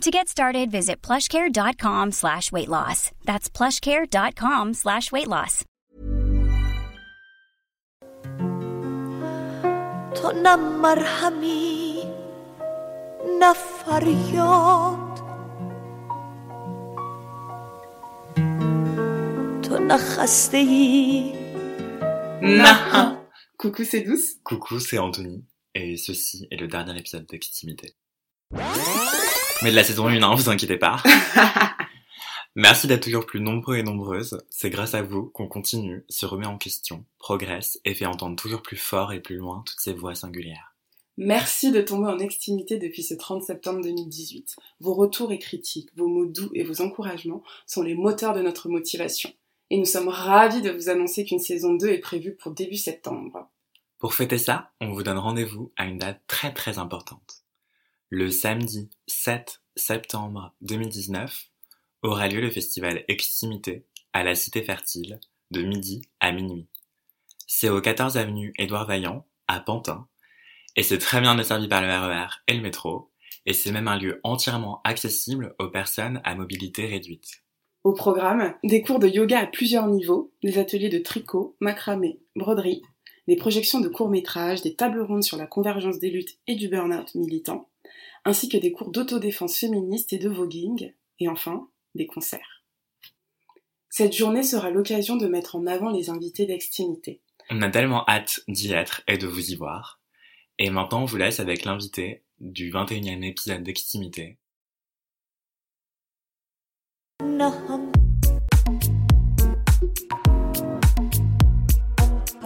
To get started, visit plushcare.com slash weight loss. That's plushcare.com slash weight loss. Tona marhami na faryod Tona khastei Naha Coucou, c'est Douce. Coucou, c'est Anthony. Et ceci est le dernier épisode d'Extimité. Mais de la saison 1, hein, vous inquiétez pas. Merci d'être toujours plus nombreux et nombreuses. C'est grâce à vous qu'on continue, se remet en question, progresse et fait entendre toujours plus fort et plus loin toutes ces voix singulières. Merci de tomber en extimité depuis ce 30 septembre 2018. Vos retours et critiques, vos mots doux et vos encouragements sont les moteurs de notre motivation. Et nous sommes ravis de vous annoncer qu'une saison 2 est prévue pour début septembre. Pour fêter ça, on vous donne rendez-vous à une date très très importante. Le samedi 7 septembre 2019 aura lieu le festival Extimité à la Cité Fertile de midi à minuit. C'est au 14 avenue Édouard Vaillant à Pantin et c'est très bien desservi par le RER et le métro et c'est même un lieu entièrement accessible aux personnes à mobilité réduite. Au programme, des cours de yoga à plusieurs niveaux, des ateliers de tricot, macramé, broderie, des projections de courts-métrages, des tables rondes sur la convergence des luttes et du burn-out militant, ainsi que des cours d'autodéfense féministe et de voguing, et enfin des concerts. Cette journée sera l'occasion de mettre en avant les invités d'extimité. On a tellement hâte d'y être et de vous y voir. Et maintenant, on vous laisse avec l'invité du 21e épisode d'Extimité.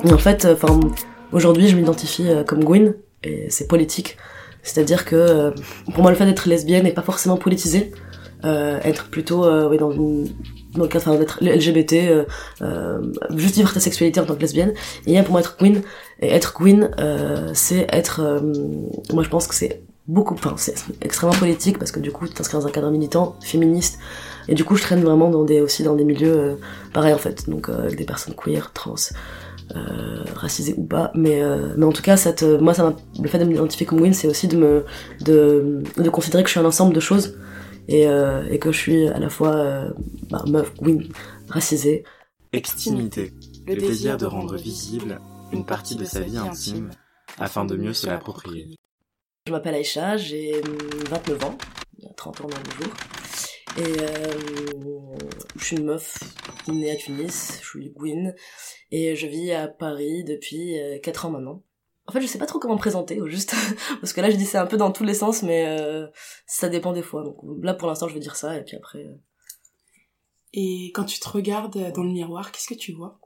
En fait, euh, aujourd'hui, je m'identifie euh, comme Gwyn, et c'est politique. C'est-à-dire que, euh, pour moi, le fait d'être lesbienne n'est pas forcément politisé. Euh, être plutôt, euh, oui, dans, dans le cadre d'être LGBT, euh, euh, juste vivre ta sexualité en tant que lesbienne. Et pour moi, être Gwyn, et être Gwyn, euh, c'est être, moi, je pense que c'est beaucoup, enfin, c'est extrêmement politique parce que du coup, tu t'inscris dans un cadre militant, féministe. Et du coup, je traîne vraiment dans des, aussi dans des milieux, pareils, en fait. Donc, avec des personnes queer, trans, euh, racisé ou pas. Mais euh, mais en tout cas cette euh, moi ça m'a le fait de m'identifier comme Win c'est aussi de me de de considérer que je suis un ensemble de choses et euh, et que je suis à la fois euh, bah, meuf Win racisée. Extimité, le désir de rendre visible une partie de sa vie intime afin de mieux se l'approprier. je m'appelle Aïcha j'ai hum, 29 ans 30 ans dans le jour et euh, je suis une meuf née à Tunis je suis Gwyn et je vis à Paris depuis euh, 4 ans maintenant en fait je sais pas trop comment me présenter au juste parce que là je dis c'est un peu dans tous les sens mais euh, ça dépend des fois donc là pour l'instant je vais dire ça et puis après euh, Et quand tu te regardes dans le miroir, qu'est-ce que tu vois?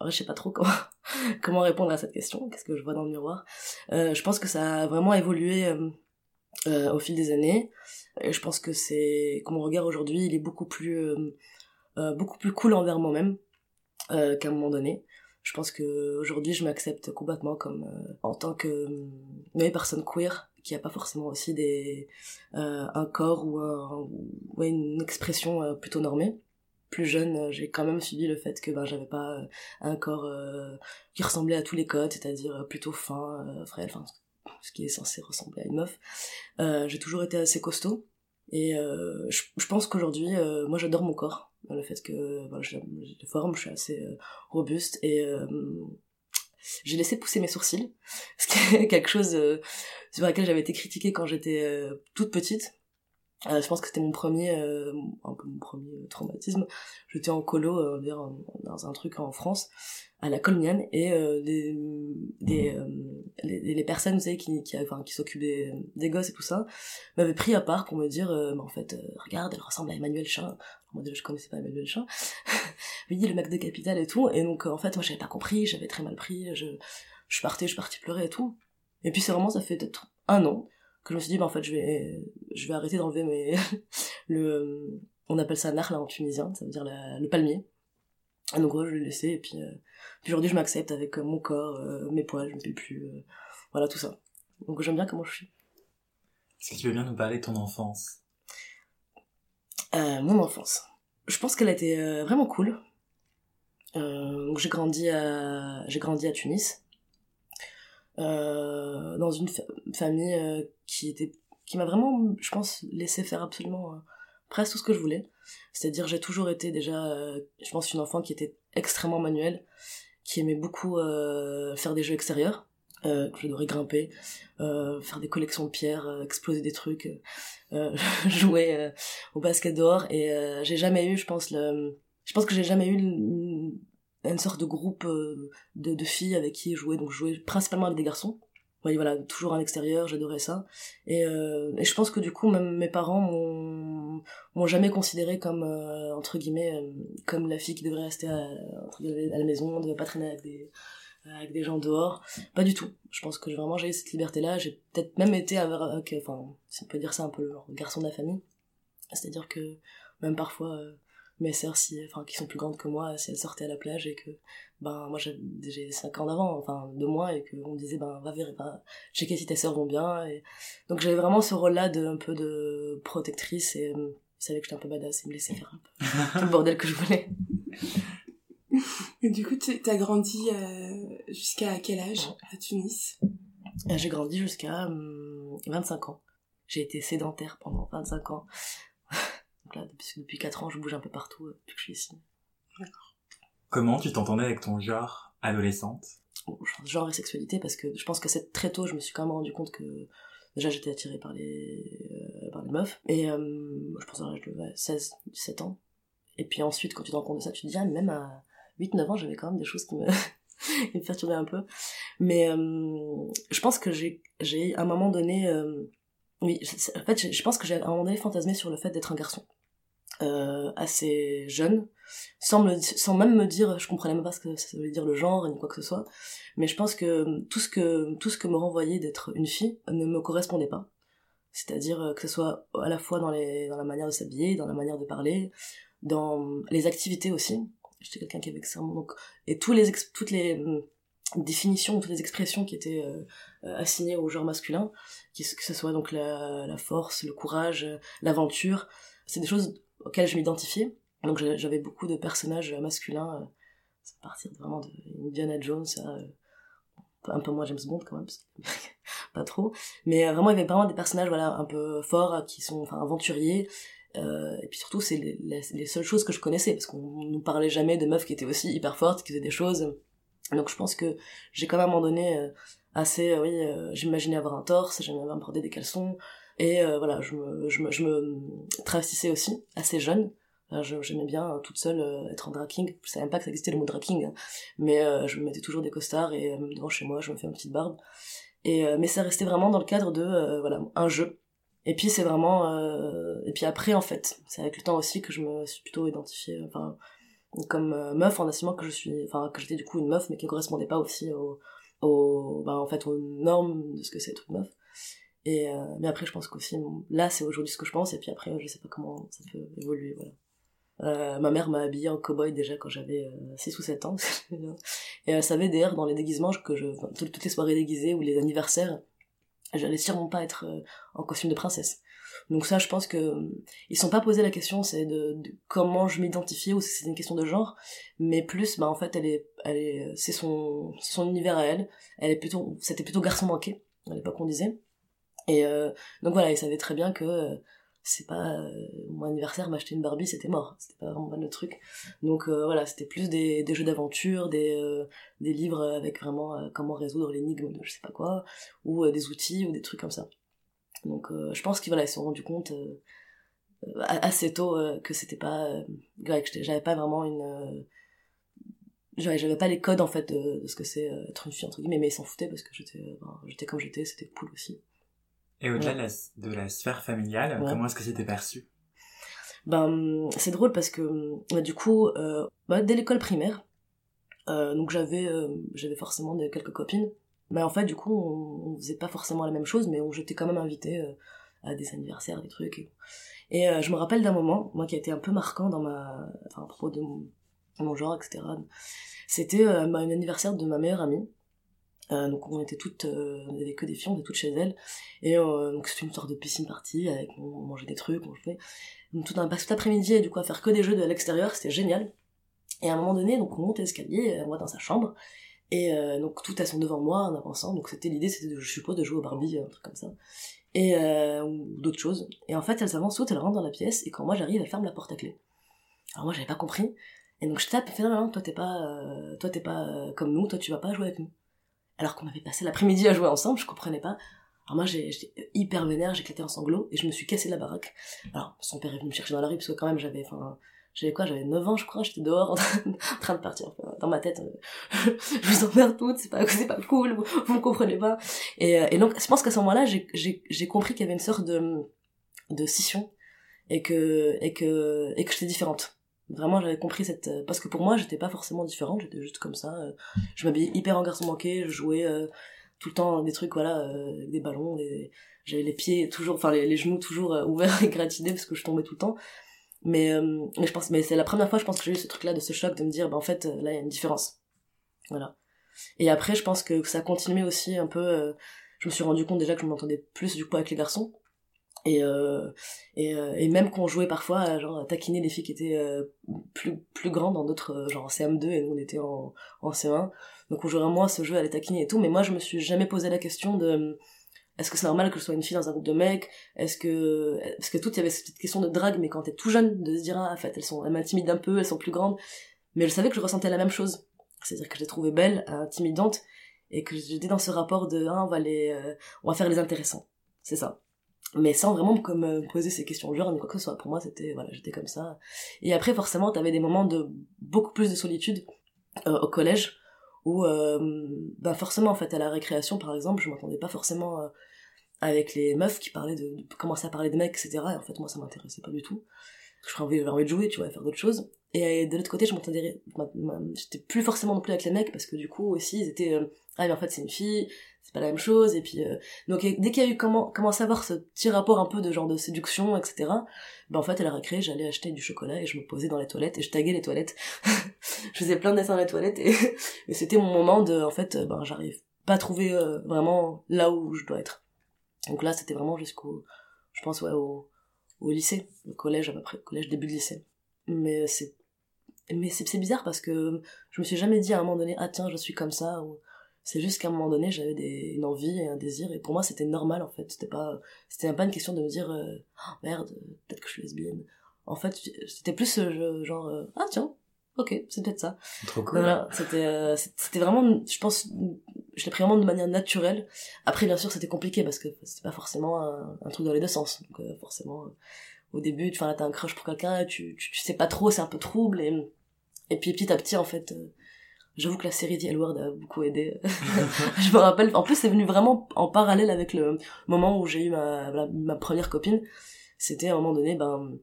Ouais, je sais pas trop comment, comment répondre à cette question. Qu'est-ce que je vois dans le miroir Euh, Je pense que ça a vraiment évolué euh, euh, au fil des années. Et je pense que c'est que mon regard aujourd'hui, il est beaucoup plus euh, euh, beaucoup plus cool envers moi-même euh, qu'à un moment donné. Je pense que aujourd'hui, je m'accepte complètement comme en tant que personne queer qui a pas forcément aussi des un corps ou un, ou une expression plutôt normée plus jeune, j'ai quand même subi le fait que ben j'avais pas un corps euh, qui ressemblait à tous les codes, c'est-à-dire plutôt fin, euh, frêle, enfin ce qui est censé ressembler à une meuf. Euh, j'ai toujours été assez costaud et euh, je, pense qu'aujourd'hui, euh, moi j'adore mon corps, le fait que j'ai des formes, je suis assez robuste et j'ai laissé pousser mes sourcils, ce qui est quelque chose sur laquelle j'avais été critiquée quand j'étais toute petite. Euh, je pense que c'était mon premier, euh, un peu mon premier traumatisme. J'étais en colo, euh, dans un truc en France, à la Colmiane, et euh, des, des, euh, les, les personnes, vous savez, qui, qui, enfin, qui s'occupent des, des gosses et tout ça, m'avaient pris à part pour me dire, euh, Mais en fait, euh, regarde, elle ressemble à Emmanuel Chin. Moi déjà, je connaissais pas Emmanuel Chin. oui, le mec de Capital et tout. Et donc, euh, en fait, moi, j'avais pas compris, j'avais très mal pris, je, je partais, je partie pleurer et tout. Et puis, c'est vraiment, ça fait peut-être un an que je me suis dit, bah, en fait, je vais, je vais arrêter d'enlever mes, le, on appelle ça narla en tunisien, ça veut dire la- le palmier. donc ouais, je l'ai laissé et puis, puis aujourd'hui je m'accepte avec mon corps, mes poils, je ne fais plus, voilà tout ça. Donc j'aime bien comment je suis. Est-ce que tu veux bien nous parler de ton enfance? Mon enfance. Je pense qu'elle a été vraiment cool. donc j'ai grandi à j'ai grandi à Tunis euh, dans une famille euh, qui était qui m'a vraiment je pense laissé faire absolument euh, presque tout ce que je voulais. C'est-à-dire j'ai toujours été déjà je pense une enfant qui était extrêmement manuelle qui aimait beaucoup faire des jeux extérieurs euh, j'adorais grimper, euh, faire des collections de pierres, exploser des trucs, jouer au basket dehors. Et j'ai jamais eu, je pense, le, je pense que j'ai jamais eu une sorte de groupe euh, de, filles avec qui jouer donc je jouais principalement avec des garçons oui, voilà, toujours à l'extérieur, j'adorais ça. Et, euh, et je pense que du coup, même mes parents m'ont jamais considéré comme, euh, entre guillemets, comme la fille qui devrait rester à, à la maison, ne pas traîner avec des, avec des gens dehors. Pas du tout. Je pense que vraiment j'ai eu cette liberté-là. J'ai peut-être même été avec, enfin, si on peut dire ça, un peu le garçon de la famille. C'est-à-dire que même parfois, mes sœurs si enfin qui sont plus grandes que moi si elles sortaient à la plage et que ben moi j'ai 5 ans d'avant enfin de moi et que on me disait ben va vérifier va checker si tes sœurs vont bien et donc j'avais vraiment ce rôle là de un peu de protectrice et euh, ils savaient que j'étais un peu badass et me laissaient faire un peu tout le bordel que je voulais. Et du coup t'as grandi euh, jusqu'à quel âge à Tunis? Euh, j'ai grandi jusqu'à 25 hum, ans. J'ai été sédentaire pendant 25 ans donc là, depuis, depuis 4 ans, je bouge un peu partout euh, depuis que je suis ici. D'accord. Comment tu t'entendais avec ton genre adolescente? Genre et sexualité, parce que je pense que c'est très tôt, je me suis quand même rendu compte que déjà j'étais attirée par les, euh, par les meufs. Et euh, je pense à l'âge de 16, 17 ans. Et puis ensuite, quand tu te rends compte de ça, tu te dis, ah, même à 8-9 ans, j'avais quand même des choses qui me, qui me perturbaient un peu. Mais je pense que j'ai, j'ai à un moment donné, oui, en fait, je pense que j'ai à un moment donné fantasmé sur le fait d'être un garçon euh, assez jeune, sans, me, sans même me dire, je comprenais même pas ce que ça voulait dire le genre ni quoi que ce soit, mais je pense que tout ce que tout ce que me renvoyait d'être une fille ne me correspondait pas. C'est-à-dire euh, que ce soit à la fois dans les dans la manière de s'habiller, dans la manière de parler, dans les activités aussi. J'étais quelqu'un qui avait extrêmement donc et tous les toutes les hum, définitions, toutes les expressions qui étaient euh, assignées au genre masculin, que ce soit donc la, force, le courage, l'aventure, c'est des choses auxquels je m'identifiais. Donc j'avais beaucoup de personnages masculins, euh, à partir vraiment de Indiana Jones, euh, un peu moins James Bond quand même, pas trop. Mais euh, vraiment, il y avait vraiment des personnages voilà un peu forts, qui sont enfin aventuriers. et puis surtout, c'est les, les, seules choses que je connaissais, parce qu'on nous parlait jamais de meufs qui étaient aussi hyper fortes, qui faisaient des choses. Donc je pense que j'ai quand même à un moment donné assez, oui, j'imaginais avoir un torse, j'aimais bien me des caleçons, et euh, voilà, je me, je me, je me travestissais aussi, assez jeune. J'aimais bien euh, toute seule euh, être en drag king. Je savais même pas que ça existait le mot drag king, hein. mais je me mettais toujours des costards et même devant chez moi, je me fais une petite barbe. Et mais ça restait vraiment dans le cadre de voilà un jeu. Et puis c'est vraiment et puis après en fait, c'est avec le temps aussi que je me suis plutôt identifiée enfin comme meuf en assumant que je suis enfin que j'étais du coup une meuf mais qui correspondait pas aussi au, au ben, en fait aux normes de ce que c'est être une meuf et euh, mais après, je pense qu'aussi, là, c'est aujourd'hui ce que je pense, et puis après, je sais pas comment ça peut évoluer, voilà. Euh, ma mère m'a habillée en cowboy déjà quand j'avais 6 euh, ou 7 ans. et elle savait d'ailleurs dans les déguisements que je, toutes les soirées déguisées ou les anniversaires, j'allais sûrement pas être euh, en costume de princesse. Donc ça, je pense que ils sont pas posé la question, c'est de, comment je m'identifiais ou si c'est une question de genre, mais plus, bah en fait, elle est, elle est, c'est son, univers à elle. Elle est plutôt, c'était plutôt garçon manqué à l'époque on disait. Et euh, donc voilà, il savait très bien que euh, c'est pas euh, mon anniversaire m'acheter une Barbie c'était mort c'était pas vraiment le truc donc voilà c'était plus des, des jeux d'aventure des des livres avec vraiment comment résoudre l'énigme de je sais pas quoi ou des outils ou des trucs comme ça donc je pense qu'ils voilà se sont rendus compte assez tôt que c'était pas que j'avais pas vraiment une j'avais pas les codes en fait de, ce que c'est être une fille entre guillemets mais ils s'en foutaient parce que j'étais j'étais comme j'étais c'était cool aussi. Et au-delà de, la sphère familiale, comment est-ce que c'était perçu? Ben, c'est drôle parce que du coup, euh, bah, dès l'école primaire, euh, donc j'avais euh, j'avais forcément des, quelques copines, mais en fait du coup on, on faisait pas forcément la même chose, mais j'étais quand même invitée à des anniversaires, des trucs. Et, et je me rappelle d'un moment, moi qui a été un peu marquant dans ma, enfin à propos de mon genre, etc. C'était euh, un anniversaire de ma meilleure amie. Euh, donc on était toutes, euh, on avait que des filles, on était toutes chez elle. Et euh, donc c'était une sorte de piscine party, avec, on mangeait des trucs, on jouait. Donc tout un tout après-midi, et du coup à faire que des jeux de l'extérieur, c'était génial. Et à un moment donné, donc on monte l'escalier, euh, moi dans sa chambre, et euh, donc tout elles sont devant moi en avançant. Donc c'était l'idée, c'était je suppose de jouer au Barbie, un truc comme ça, et euh, ou d'autres choses. Et en fait elles avancent toutes, elles rentrent dans la pièce, et quand moi j'arrive, elles ferment la porte à clé. Alors moi j'avais pas compris, et donc je tape, fait non non, toi t'es pas, euh, toi t'es pas euh, comme nous, toi tu vas pas jouer avec nous. Alors qu'on avait passé l'après-midi à jouer ensemble, je comprenais pas. Alors moi j'étais hyper vénère, j'éclatais en sanglots et je me suis cassé la baraque. Alors son père est venu me chercher dans la rue parce que quand même j'avais, j'avais quoi, j'avais 9 ans je crois, j'étais dehors en train, de partir. Dans ma tête, euh, je vous emmerde toutes, c'est pas, c'est pas cool, vous, vous me comprenez pas. Et, euh, et donc je pense qu'à ce moment-là j'ai, j'ai, compris qu'il y avait une sorte de, de scission et que, et que, et que j'étais différente. Vraiment, j'avais compris cette... euh, Parce que pour moi, j'étais pas forcément différente, j'étais juste comme ça. Je m'habillais hyper en garçon manqué, je jouais tout le temps des trucs, voilà, des ballons, j'avais les pieds toujours, enfin les, les genoux toujours ouverts et gratinés parce que je tombais tout le temps. Mais, euh, mais je pense, mais c'est la première fois, je pense que j'ai eu ce truc-là de ce choc de me dire, bah en fait, euh, là, il y a une différence. Voilà. Et après, je pense que ça a continué aussi un peu, euh, je me suis rendu compte déjà que je m'entendais plus du coup avec les garçons. Et, euh, et, euh, et même qu'on jouait parfois à genre à taquiner les filles qui étaient euh, plus plus grandes dans d'autres genre en CM2 et nous on était en, en C1 donc on jouait moins à ce jeu à les taquiner et tout mais moi je me suis jamais posé la question de est-ce que c'est normal que je sois une fille dans un groupe de mecs? Est-ce que parce que tout il y avait cette question de drague mais quand t'es tout jeune de se dire ah en fait elles sont elles m'intimident un peu elles sont plus grandes. Mais je savais que je ressentais la même chose. C'est-à-dire que je les trouvais belles intimidantes et que j'étais dans ce rapport de ah on va les euh, on va faire les intéressants. C'est ça. Mais sans vraiment me poser ces questions genre ni quoi que ce soit. Pour moi c'était voilà j'étais comme ça. Et après forcément t'avais des moments de beaucoup plus de solitude euh, au collège où euh, bah forcément en fait à la récréation par exemple je m'entendais pas forcément euh, avec les meufs qui parlaient de, de commencer à parler de mecs etc et en fait moi ça m'intéressait pas du tout. J'avais envie, envie de jouer tu vois et faire d'autres choses. Et de l'autre côté je m'entendais j'étais plus forcément non plus avec les mecs parce que du coup aussi ils étaient euh, ah mais en fait c'est une fille c'est pas la même chose et puis euh, donc dès qu'il y a eu comment commencé à avoir ce petit rapport un peu de genre de séduction etc ben en fait à la récré j'allais acheter du chocolat et je me posais dans les toilettes et je taguais les toilettes. Je faisais plein de dessins dans les toilettes et, c'était mon moment de en fait euh, ben j'arrive pas à trouver euh, vraiment là où je dois être donc là c'était vraiment jusqu'au je pense ouais au, au lycée au collège à peu près collège début de lycée. Mais c'est mais c'est bizarre parce que je me suis jamais dit à un moment donné ah tiens je suis comme ça ou c'est juste qu'à un moment donné j'avais des, une envie et un désir et pour moi c'était normal en fait. C'était pas c'était pas une question de me dire euh, Ah, merde peut-être que je suis lesbienne. En fait c'était plus euh, genre euh, ah tiens ok c'est peut-être ça. Trop cool. voilà c'était euh, c'était vraiment je pense je l'ai pris vraiment de manière naturelle. Après bien sûr c'était compliqué parce que c'était pas forcément un, un truc dans les deux sens. Donc euh, forcément euh, au début tu là t'as un crush pour quelqu'un tu, tu tu sais pas trop c'est un peu trouble et et puis petit à petit en fait euh, j'avoue que la série The a beaucoup aidé. Je me rappelle en plus c'est venu vraiment en parallèle avec le moment où j'ai eu ma la- ma première copine. C'était à un moment donné ben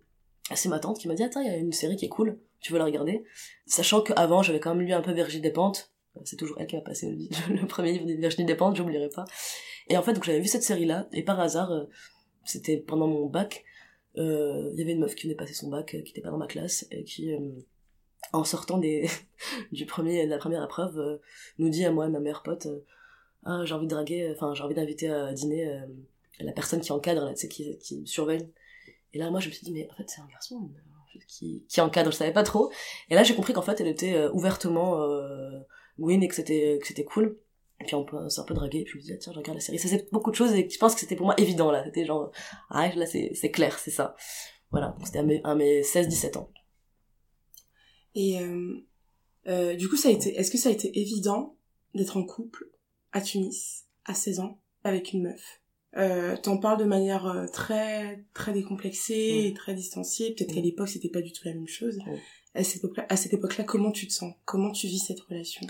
c'est ma tante qui m'a dit attends il y a une série qui est cool tu veux la regarder. Sachant qu'avant j'avais quand même lu un peu Virginie Despentes c'est toujours elle qui m'a passé le, le premier livre de Virginie Despentes j'oublierai pas. Et en fait j'avais vu cette série là et par hasard euh, c'était pendant mon bac euh, il y avait une meuf qui venait passer son bac euh, qui était pas dans ma classe et qui euh, en sortant des du premier de la première épreuve euh, nous dit à moi et ma meilleure pote euh, ah j'ai envie de draguer enfin j'ai envie d'inviter à dîner euh, la personne qui encadre là tu qui, qui surveille. Et là moi je me suis dit mais en fait c'est un garçon euh, qui, encadre. Je savais pas trop. Et là j'ai compris qu'en fait elle était euh, ouvertement euh, win et que c'était que c'était cool. Et puis on c'est un peu dragué. Je me dis ah, tiens je regarde la série. Ça c'est beaucoup de choses et je pense que c'était pour moi évident là. C'était genre ah là c'est clair c'est ça. Voilà. C'était à mes, à mes 16 17 ans. Et euh, du coup, ça a été. Est-ce que ça a été évident d'être en couple à Tunis à 16 ans avec une meuf? Euh, T'en parles de manière euh, très très décomplexée et très distanciée. Peut-être qu'à l'époque c'était pas du tout la même chose. À cette époque-là, à cette époque-là, comment tu te sens? Comment tu vis cette relation?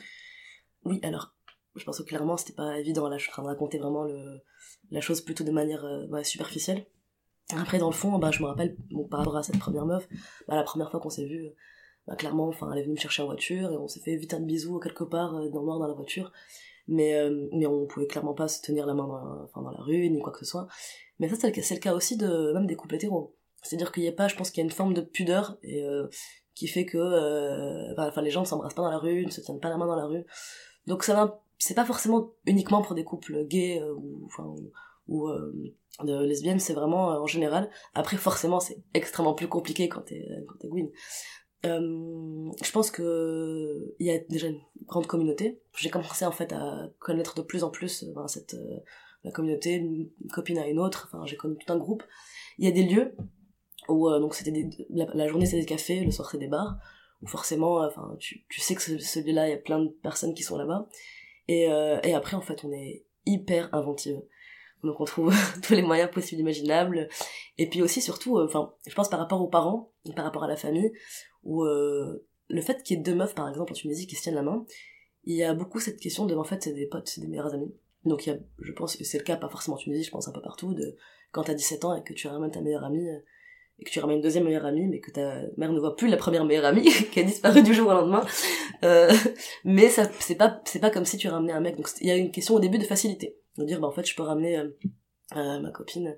Oui, alors, je pense que clairement, c'était pas évident. Là, je suis en train de raconter vraiment le, la chose plutôt de manière euh, ouais, superficielle. Après, dans le fond, bah, je me rappelle, bon, par rapport à cette première meuf, bah, la première fois qu'on s'est vu, bah, clairement, enfin, elle est venue me chercher en voiture et on s'est fait vite un bisou quelque part euh, dans le noir dans la voiture. Mais, euh, mais on pouvait clairement pas se tenir la main dans la, enfin, dans la rue, ni quoi que ce soit. Mais ça, c'est le, le cas aussi de, même des couples hétéros. C'est-à-dire qu'il y a pas, je pense qu'il y a une forme de pudeur euh, qui fait que euh, enfin les gens ne s'embrassent pas dans la rue, ne se tiennent pas la main dans la rue. Donc ça va c'est pas forcément uniquement pour des couples gays euh, ou ou, de lesbiennes, c'est vraiment en général. Après forcément c'est extrêmement plus compliqué quand t'es quand t'es je pense que il y a déjà une grande communauté. J'ai commencé en fait à connaître de plus en plus ben, cette la communauté, une copine à une autre. Enfin, j'ai connu tout un groupe. Il y a des lieux où donc c'était la, la, journée c'est des cafés, le soir c'est des bars. Où forcément, enfin, tu, tu sais que ce, ce lieu-là, il y a plein de personnes qui sont là-bas. Et, euh, et après, en fait, on est hyper inventive. Donc on trouve tous les moyens possibles imaginables. Et puis aussi, surtout, enfin, je pense par rapport aux parents, par rapport à la famille, où euh, le fait qu'il y ait deux meufs, par exemple, en Tunisie, qui se tiennent la main, il y a beaucoup cette question de, en fait, c'est des potes, c'est des meilleurs amis. Donc il y a, je pense que c'est le cas, pas forcément en Tunisie, je pense un peu partout, de quand t'as 17 ans et que tu ramènes ta meilleure amie, et que tu ramènes une deuxième meilleure amie, mais que ta mère ne voit plus la première meilleure amie, qui a disparu du jour au lendemain. Euh, mais ça, c'est pas, c'est pas comme si tu ramenais un mec. Donc il y a une question au début de facilité. De dire, bah en fait, je peux ramener euh, euh, ma copine.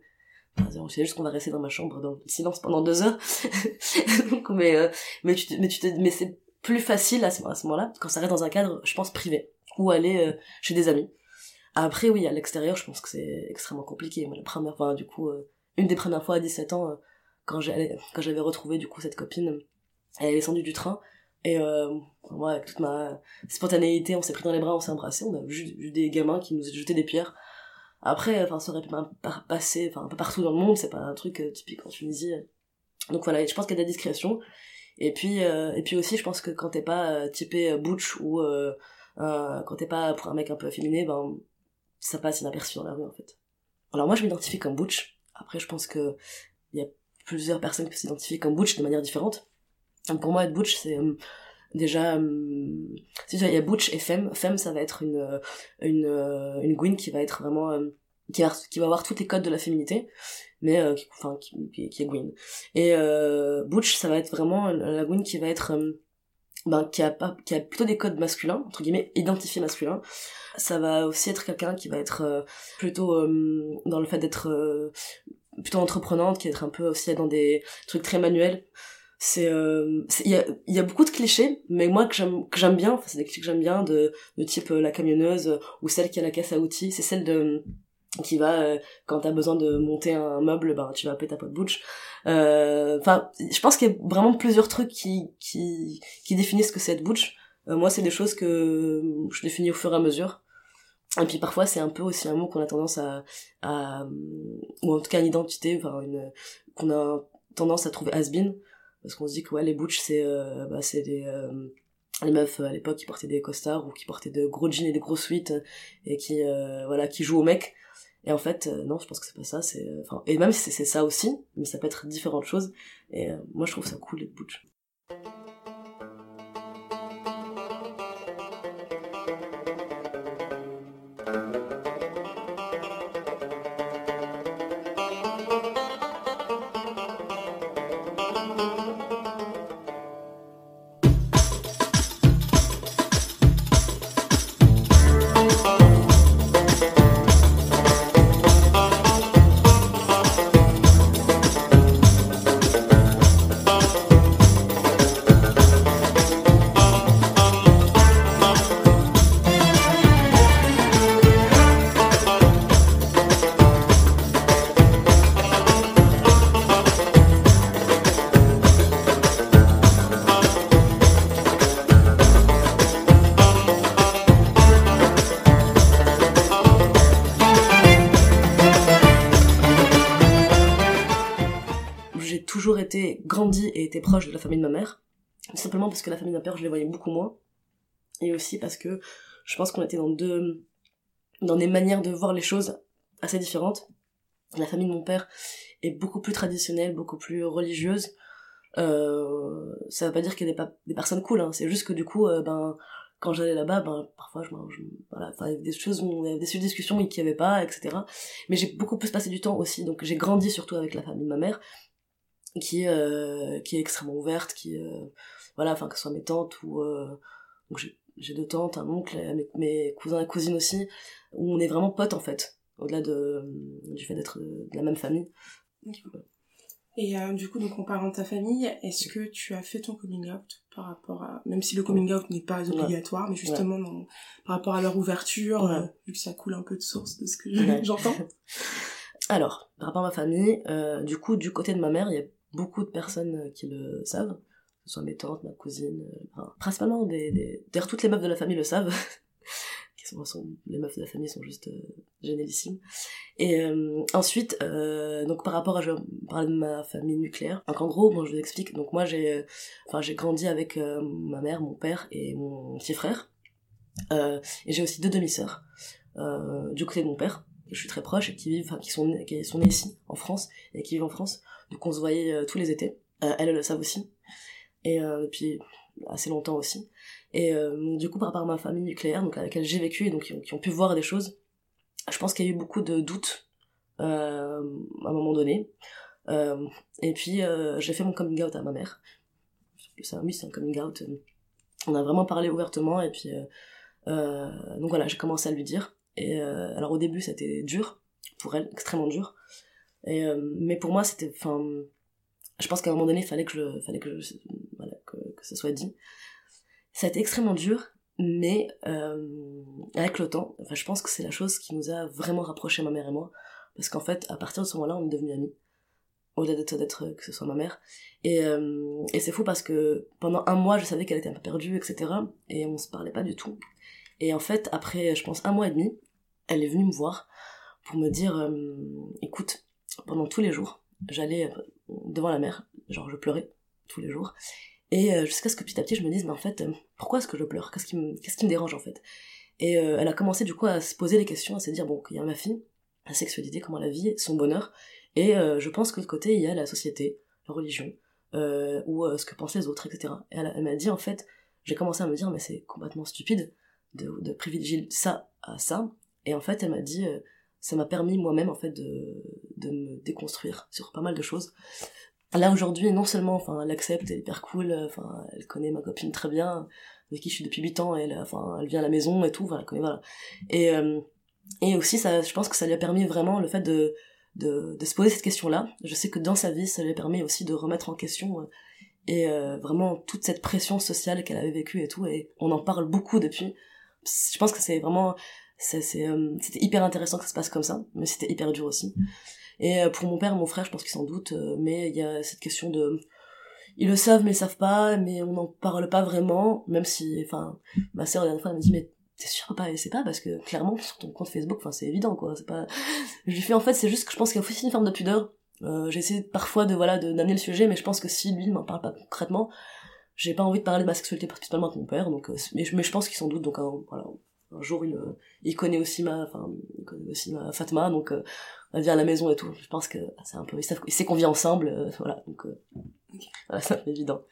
C'est juste qu'on va rester dans ma chambre dans le silence pendant deux heures. Donc, mais, euh, mais tu, mais tu te, mais c'est plus facile à ce, à ce moment-là quand ça reste dans un cadre, je pense, privé ou aller euh, chez des amis. Après, oui, à l'extérieur, je pense que c'est extrêmement compliqué. Moi, la première fois, du coup, euh, une des premières fois à 17 ans, quand j'avais quand j'avais retrouvé du coup cette copine elle est descendue du train et euh, moi avec toute ma spontanéité on s'est pris dans les bras on s'est embrassé on a vu, vu, des gamins qui nous jetaient des pierres après enfin ça aurait pu passer enfin un peu partout dans le monde c'est pas un truc euh, typique en Tunisie donc voilà je pense qu'il y a de la discrétion et puis euh, et puis aussi je pense que quand t'es pas euh, typé butch ou quand t'es pas pour un mec un peu afféminé ben ça passe inaperçu dans la rue en fait alors moi je m'identifie comme butch après je pense que il y a plusieurs personnes qui s'identifient comme butch de manière différente. Donc pour moi, être butch, c'est euh, déjà... Euh, il y a butch et femme. Femme, ça va être une euh, une, euh, une gwyn qui va être vraiment... Euh, qui, va, va avoir tous les codes de la féminité, mais qui, enfin, qui, est gwyn. Et butch, ça va être vraiment la gwyn qui va être... ben, qui a pas qui a plutôt des codes masculins entre guillemets identifiés masculins ça va aussi être quelqu'un qui va être plutôt dans le fait d'être plutôt entreprenante, qui est un peu aussi dans des trucs très manuels. C'est euh, il y a y a beaucoup de clichés, mais moi que j'aime que j'aime bien, c'est des clichés que j'aime bien de type euh, la camionneuse ou celle qui a la caisse à outils, c'est celle de qui va euh, quand t'as besoin de monter un meuble ben tu vas appeler ta pote butch euh, enfin je pense qu'il y a vraiment plusieurs trucs qui qui qui définissent ce que c'est être butch. Moi c'est des choses que je définis au fur et à mesure. Et puis parfois c'est un peu aussi un mot qu'on a tendance à, à ou en tout cas une identité, enfin une qu'on a tendance à trouver has-been parce qu'on se dit que ouais les butch c'est euh, bah c'est des euh, les meufs à l'époque qui portaient des costards ou qui portaient de gros jeans et des gros suites et qui euh, voilà qui jouent au mec et en fait euh, non je pense que c'est pas ça c'est enfin et même si c'est ça aussi mais ça peut être différentes choses. Et moi je trouve ça cool les butch proche de la famille de ma mère. Simplement parce que la famille de ma père, je les voyais beaucoup moins. Et aussi parce que je pense qu'on était dans deux, dans des manières de voir les choses assez différentes. La famille de mon père est beaucoup plus traditionnelle, beaucoup plus religieuse. Euh, ça veut pas dire qu'il y a des, des personnes cool, hein. c'est juste que du coup, euh, ben, quand j'allais là-bas, ben, parfois, je, voilà, il y avait des choses où il y avait des sujets de discussion qu'il n'y avait pas, etc. Mais j'ai beaucoup plus passé du temps aussi, donc j'ai grandi surtout avec la famille de ma mère, qui euh, qui est extrêmement ouverte qui euh, voilà enfin que ce soit mes tantes ou euh, donc j'ai deux tantes un oncle mes, mes, cousins et cousines aussi où on est vraiment potes en fait au-delà de du fait d'être de, la même famille. Et du coup, donc en parlant de ta famille, est-ce que tu as fait ton coming out par rapport à, même si le coming out n'est pas obligatoire, mais justement dans- par rapport à leur ouverture, Ouais. vu que ça coule un peu de source de ce que j'entends? Alors, par rapport à ma famille, euh, du coup, du côté de ma mère, il y a beaucoup de personnes euh, qui le savent, que ce soit mes tantes, ma cousine, euh, enfin, principalement des. D'ailleurs, toutes les meufs de la famille le savent. sont, les meufs de la famille sont juste euh. Et euh, ensuite, donc par rapport à, je parler de ma famille nucléaire. Donc en gros, bon, je vous explique. Donc moi, j'ai, enfin, j'ai grandi avec ma mère, mon père et mon petit frère. Et j'ai aussi deux demi-sœurs du côté de mon père je suis très proche et qui vivent, enfin qui sont qui sont ici en France et qui vivent en France. Donc on se voyait euh, tous les étés. Euh, elles, le savent aussi. Et euh, depuis assez longtemps aussi. Et euh, du coup, par rapport à ma famille nucléaire, donc avec laquelle j'ai vécu et donc qui ont, pu voir des choses, je pense qu'il y a eu beaucoup de doutes à un moment donné. Et puis j'ai fait mon coming out à ma mère. Oui, c'est un coming out. On a vraiment parlé ouvertement et puis donc voilà, j'ai commencé à lui dire. Et euh, alors au début, c'était dur pour elle, extrêmement dur. Euh, mais pour moi, c'était, enfin, je pense qu'à un moment donné, il fallait que je, fallait que que, que ce soit dit. Ça a été extrêmement dur, mais euh, avec le temps, enfin, je pense que c'est la chose qui nous a vraiment rapprochés, ma mère et moi, parce qu'en fait, à partir de ce moment-là, on est devenus amis, au-delà d'être, d'être que ce soit ma mère. Et, et c'est fou parce que pendant un mois, je savais qu'elle était un peu perdue, etc. Et on se parlait pas du tout. Et en fait, après, je pense un mois et demi, elle est venue me voir pour me dire, euh, écoute, pendant tous les jours, j'allais euh, devant la mer, genre je pleurais tous les jours, et euh, jusqu'à ce que petit à petit je me dise, mais en fait, pourquoi est-ce que je pleure? Qu'est-ce qui, me, qu'est-ce qui me dérange en fait? Et elle a commencé du coup à se poser les questions, à se dire, bon, il y a ma fille, la sexualité, comment la vie, son bonheur, et je pense que de côté, il y a la société, la religion, ou ce que pensent les autres, etc. Et elle, elle m'a dit, en fait, j'ai commencé à me dire, mais c'est complètement stupide de, privilégier ça à ça. Et en fait, elle m'a dit, euh, ça m'a permis moi-même, en fait, de, de me déconstruire sur pas mal de choses. Là, aujourd'hui, non seulement, enfin, elle accepte, elle est hyper cool, euh, enfin, elle connaît ma copine très bien, avec qui je suis depuis 8 ans, elle, enfin, elle vient à la maison et tout, voilà. Et, euh, et aussi, ça, je pense que ça lui a permis vraiment le fait de, de, se poser cette question-là. Je sais que dans sa vie, ça lui a permis aussi de remettre en question euh, et euh, vraiment toute cette pression sociale qu'elle avait vécue et tout, et on en parle beaucoup depuis. Je pense que c'est vraiment, euh, c'était hyper intéressant que ça se passe comme ça, mais c'était hyper dur aussi. Et euh, pour mon père et mon frère, je pense qu'ils s'en doutent, euh, mais il y a cette question de, ils le savent mais ils savent pas, mais on n'en parle pas vraiment, même si, enfin, ma sœur la dernière fois elle me dit mais t'es sûr papa et c'est pas parce que clairement sur ton compte Facebook, enfin c'est évident quoi, c'est pas, je lui fais en fait c'est juste que je pense qu'il y a aussi une forme de pudeur. Euh, j'essaie parfois de voilà de d'amener le sujet, mais je pense que si lui ne m'en parle pas concrètement, j'ai pas envie de parler de ma sexualité principalement avec mon père, donc euh, mais, je- mais je pense qu'il s'en doute, donc un, voilà, un jour il, euh, il connaît aussi ma, enfin il connaît aussi ma Fatma, donc euh, elle vient à la maison et tout. Je pense que c'est un peu, il sait, il sait qu'on vit ensemble, euh, voilà, donc euh, voilà, c'est évident.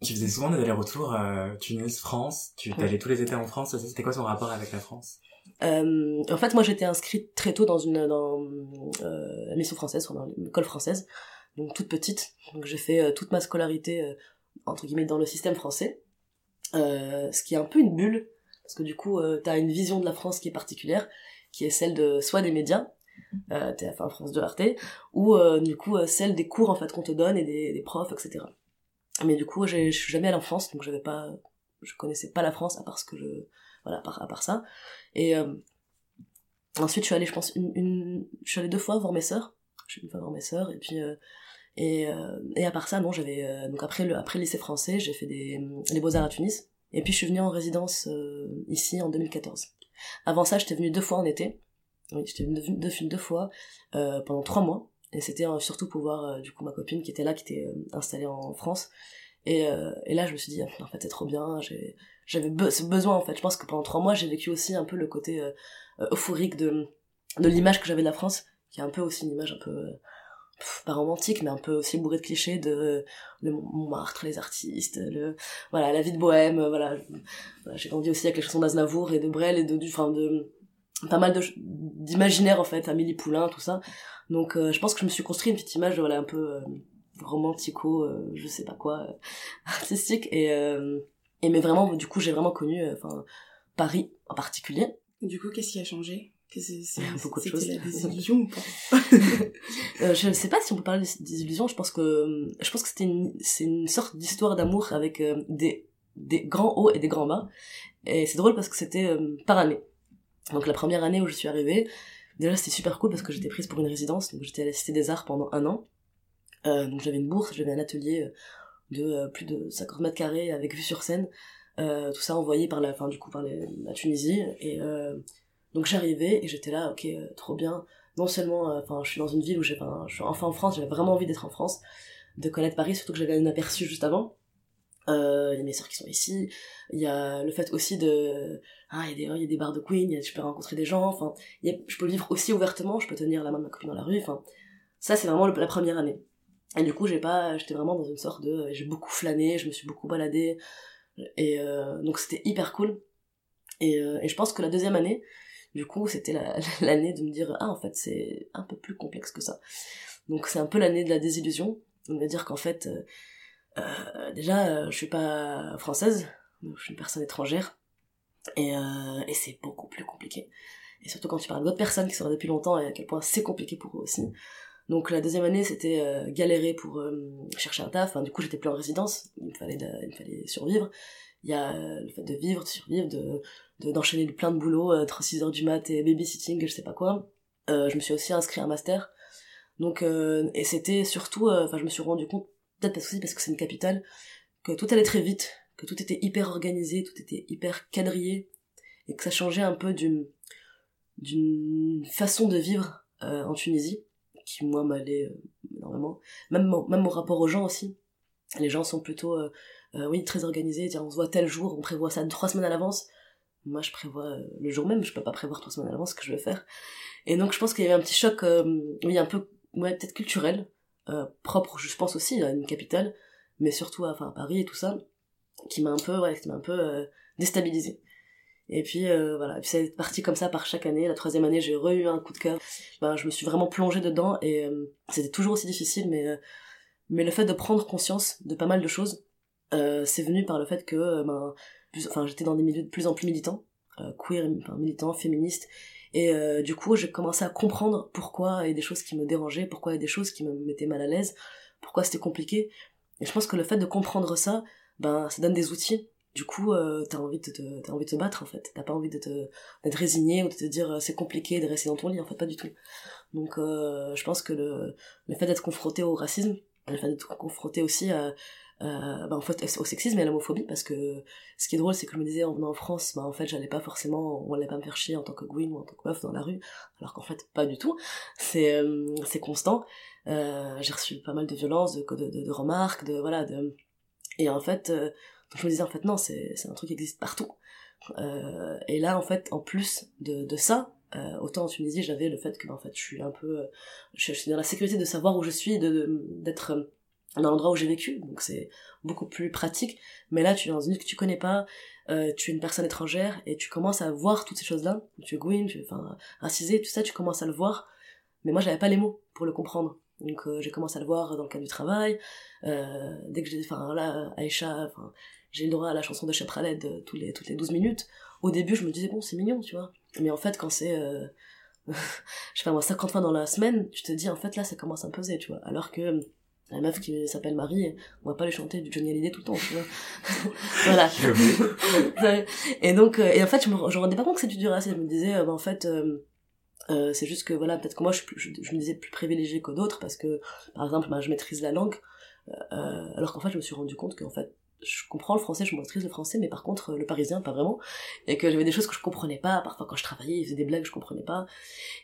Tu faisais souvent des allers-retours euh, Tunis-France, tu Ouais. allais tous les étés en France, c'était quoi son rapport avec la France? En fait, moi, j'étais inscrite très tôt dans une dans la mission française, dans l'école française, donc toute petite. Donc j'ai fait toute ma scolarité entre guillemets dans le système français, euh, ce qui est un peu une bulle parce que du coup, euh, t'as une vision de la France qui est particulière, qui est celle de soit des médias, euh, TF1, France 2, Arte, ou euh, du coup celle des cours en fait qu'on te donne et des, profs, etc. Mais du coup, je suis jamais allée en France, donc j'avais pas, je connaissais pas la France à part ce que je, voilà, à part, ça. Et ensuite, je suis allée, je pense, une, je suis allée deux fois voir mes sœurs. Je suis une fois voir mes sœurs, et puis et euh, et à part ça, non, j'avais euh, donc après le après le lycée français, j'ai fait des les beaux arts à Tunis, et puis je suis venue en résidence euh, ici en 2014. Avant ça, j'étais venue deux fois en été. Oui, j'étais venue deux, deux, deux fois pendant trois mois, et c'était surtout pour voir du coup ma copine qui était là, qui était installée en France. Et, euh, et là, je me suis dit, ah, en fait, c'est trop bien. J'avais besoin, en fait. Je pense que pendant trois mois, j'ai vécu aussi un peu le côté euh, euphorique de, de l'image que j'avais de la France, qui est un peu aussi une image un peu, pas romantique, mais un peu aussi bourrée de clichés de Montmartre, les artistes, le, voilà, la vie de bohème, euh, voilà. Voilà, j'ai grandi aussi avec les chansons d'Aznavour et de Brel et de, du, enfin, de, pas mal d'imaginaire, en fait, Amélie Poulain, tout ça. Donc, euh, je pense que je me suis construit une petite image, voilà, un peu, euh, romantico, je sais pas quoi, artistique et et mais vraiment du coup j'ai vraiment connu enfin Paris en particulier. Du coup, qu'est-ce qui a changé? Que c'est, Beaucoup de choses. la désillusion ou pas Euh, je ne sais pas si on peut parler de désillusion. Je pense que je pense que c'était une c'est une sorte d'histoire d'amour avec euh, des des grands hauts et des grands bas. Et c'est drôle parce que c'était euh, par année. Donc la première année où je suis arrivée, déjà c'était super cool parce que j'étais prise pour une résidence. Donc j'étais à la Cité des Arts pendant un an. Donc j'avais une bourse, j'avais un atelier de plus de 50 mètres carrés avec vue sur scène. Tout ça envoyé par la, enfin du coup par les- la Tunisie. Et donc j'arrivais et j'étais là, ok, euh, trop bien non seulement, euh, enfin, je suis dans une ville où j'ai, suis enfin en France, j'avais vraiment envie d'être en France, de connaître Paris, surtout que j'avais un aperçu juste avant. Euh, il y a mes sœurs qui sont ici. Il y a le fait aussi de, ah, il y a des, bars de Queen, y a, je peux rencontrer des gens, enfin, je peux vivre aussi ouvertement, je peux tenir la main de ma copine dans la rue, enfin, ça c'est vraiment la première année. Et du coup, j'ai pas, j'étais vraiment dans une sorte de, j'ai beaucoup flâné, je me suis beaucoup baladée, et donc c'était hyper cool. Et je pense que la deuxième année, du coup, c'était la- l'année de me dire, ah, en fait, c'est un peu plus complexe que ça. Donc c'est un peu l'année de la désillusion. On va dire qu'en fait, euh, euh, déjà, euh, je suis pas française, je suis une personne étrangère, et, et c'est beaucoup plus compliqué. Et surtout quand tu parles d'autres personnes qui sont là depuis longtemps et à quel point c'est compliqué pour eux aussi. Donc la deuxième année, c'était galérer pour chercher un taf. Du coup, j'étais plus en résidence, il me fallait, il fallait survivre. Il y a le fait de vivre, de survivre, de de- d'enchaîner plein de boulot euh, entre 6 heures du mat et babysitting, je sais pas quoi. Euh, je me suis aussi inscrit à un master. Donc, euh, et c'était surtout, enfin, je me suis rendu compte, peut-être parce, parce que c'est une capitale, que tout allait très vite, que tout était hyper organisé, tout était hyper quadrillé, et que ça changeait un peu d'une, d'une façon de vivre en Tunisie, qui moi m'allait énormément. Même mon, même mon rapport aux gens aussi. Les gens sont plutôt, oui, très organisés, on se voit tel jour, on prévoit ça trois semaines à l'avance. Moi, je prévois euh, le jour même, je peux pas prévoir trois semaines à l'avance ce que je vais faire. Et donc, je pense qu'il y avait un petit choc, euh, oui, un peu, ouais, peut-être culturel, euh, propre, je pense aussi, à une capitale, mais surtout à, enfin, à Paris et tout ça, qui m'a un peu, ouais, qui m'a un peu euh, déstabilisé. Et puis, voilà, et puis c'est parti comme ça par chaque année. La troisième année, j'ai re eu un coup de cœur. Ben, je me suis vraiment plongée dedans et c'était toujours aussi difficile, mais, mais le fait de prendre conscience de pas mal de choses, euh, c'est venu par le fait que, euh, ben, enfin, j'étais dans des milieux de plus en plus militants, euh, queer, militants, féministes, et euh, du coup, j'ai commencé à comprendre pourquoi il y a des choses qui me dérangeaient, pourquoi il y a des choses qui me mettaient mal à l'aise, pourquoi c'était compliqué. Et je pense que le fait de comprendre ça, ben, ça donne des outils. Du coup, t'as envie de te, t'as envie de te battre en fait. T'as pas envie de te, d'être résigné ou de te dire c'est compliqué de rester dans ton lit. En fait, pas du tout. Donc, je pense que le, le fait d'être confronté au racisme, le fait d'être confronté aussi à, euh, bah, en fait, au sexisme et à l'homophobie, parce que ce qui est drôle, c'est que je me disais en venant en France, bah, en fait, j'allais pas forcément, on allait pas me faire chier en tant que Gwyn ou en tant que meuf dans la rue, alors qu'en fait, pas du tout. C'est, euh, c'est constant. Euh, j'ai reçu pas mal de violences, de, de, remarques, de, voilà, de, et en fait, je me disais, en fait, non, c'est, c'est un truc qui existe partout. Et là, en fait, en plus de, de ça, autant en Tunisie, j'avais le fait que, bah, en fait, je suis un peu, je, je suis dans la sécurité de savoir où je suis, de, d'être dans l'endroit où j'ai vécu, donc c'est beaucoup plus pratique. Mais là, tu es dans une ville que tu connais pas, euh, tu es une personne étrangère et tu commences à voir toutes ces choses-là. Tu es Gwyn, tu es, enfin, racisé, tout ça, tu commences à le voir. Mais moi, j'avais pas les mots pour le comprendre. Donc, euh, j'ai commencé à le voir dans le cadre du travail. Euh, dès que j'ai, enfin, là, Aïcha, j'ai le droit à la chanson de Chepraled euh, tous les, toutes les 12 minutes. Au début, je me disais, bon, c'est mignon, tu vois. Mais en fait, quand c'est, je sais pas moi, 50 fois dans la semaine, tu te dis, en fait, là, ça commence à me peser, tu vois. Alors que, la meuf qui s'appelle Marie, on va pas lui chanter du Johnny Hallyday tout le temps, tu vois. voilà. Et donc, euh, et en fait, je me, je me rendais pas compte que c'était du racisme. Je me disais, euh, bah, en fait, euh, euh, c'est juste que, voilà, peut-être que moi, je, je me disais plus privilégiée que d'autres parce que, par exemple, bah, je maîtrise la langue, euh, alors qu'en fait, je me suis rendu compte qu'en fait, je comprends le français, je maîtrise le français, mais par contre, euh, le parisien, pas vraiment. Et que j'avais des choses que je comprenais pas. Parfois, quand je travaillais, ils faisaient des blagues, je comprenais pas.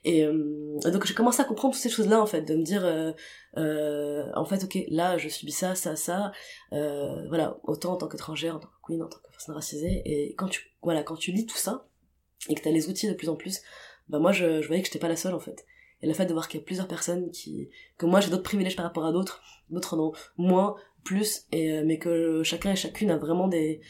Et euh, donc, j'ai commencé à comprendre toutes ces choses-là, en fait, de me dire, euh, euh, en fait, ok, là, je subis ça, ça, ça. Euh, voilà, autant en tant qu'étrangère, en tant que queen, en tant que personne racisée. Et quand tu, voilà, quand tu lis tout ça, et que t'as les outils de plus en plus, bah moi, je, je voyais que j'étais pas la seule, en fait. Et le fait de voir qu'il y a plusieurs personnes qui, que moi j'ai d'autres privilèges par rapport à d'autres, d'autres en ont moins, plus, et, euh, mais que chacun et chacune a vraiment des,